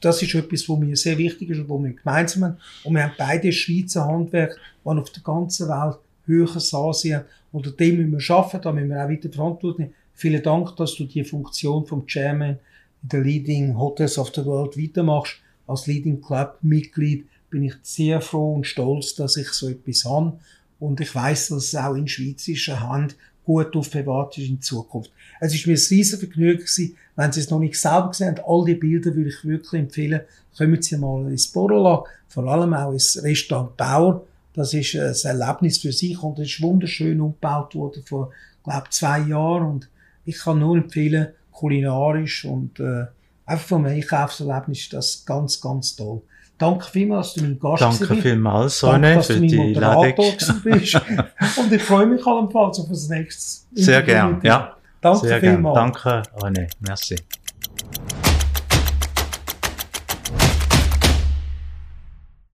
das ist etwas, was mir sehr wichtig ist und wo wir gemeinsam haben. Und wir haben beide Schweizer Handwerk, die auf der ganzen Welt höheres ansehen. Oder dem müssen wir arbeiten, da müssen wir auch weiter verantwortlich Vielen Dank, dass du die Funktion vom Chairman der Leading Hotels of the World weitermachst. Als Leading Club Mitglied bin ich sehr froh und stolz, dass ich so etwas habe. Und ich weiß, dass es auch in schweizerischer Hand gut aufbewahrt ist in Zukunft. Es ist mir ein riesen Vergnügen gewesen, wenn Sie es noch nicht selber gesehen haben. All die Bilder würde ich wirklich empfehlen. Kommen Sie mal ins Borola, vor allem auch ins Restaurant Bauer. Das ist ein Erlebnis für sich und es ist wunderschön umgebaut worden vor, glaube zwei Jahren und ich kann nur empfehlen, kulinarisch und äh, einfach vom Einkaufserlebnis ist das ganz, ganz toll. Danke vielmals, dass du mein Gast Danke bist. vielmals, Danke, Sonne, dass für du mein die Ladung. bist. [laughs] und ich freue mich allenfalls auf das nächste Sehr gern, ja. Danke Sehr gern. vielmals. Danke, René. Merci.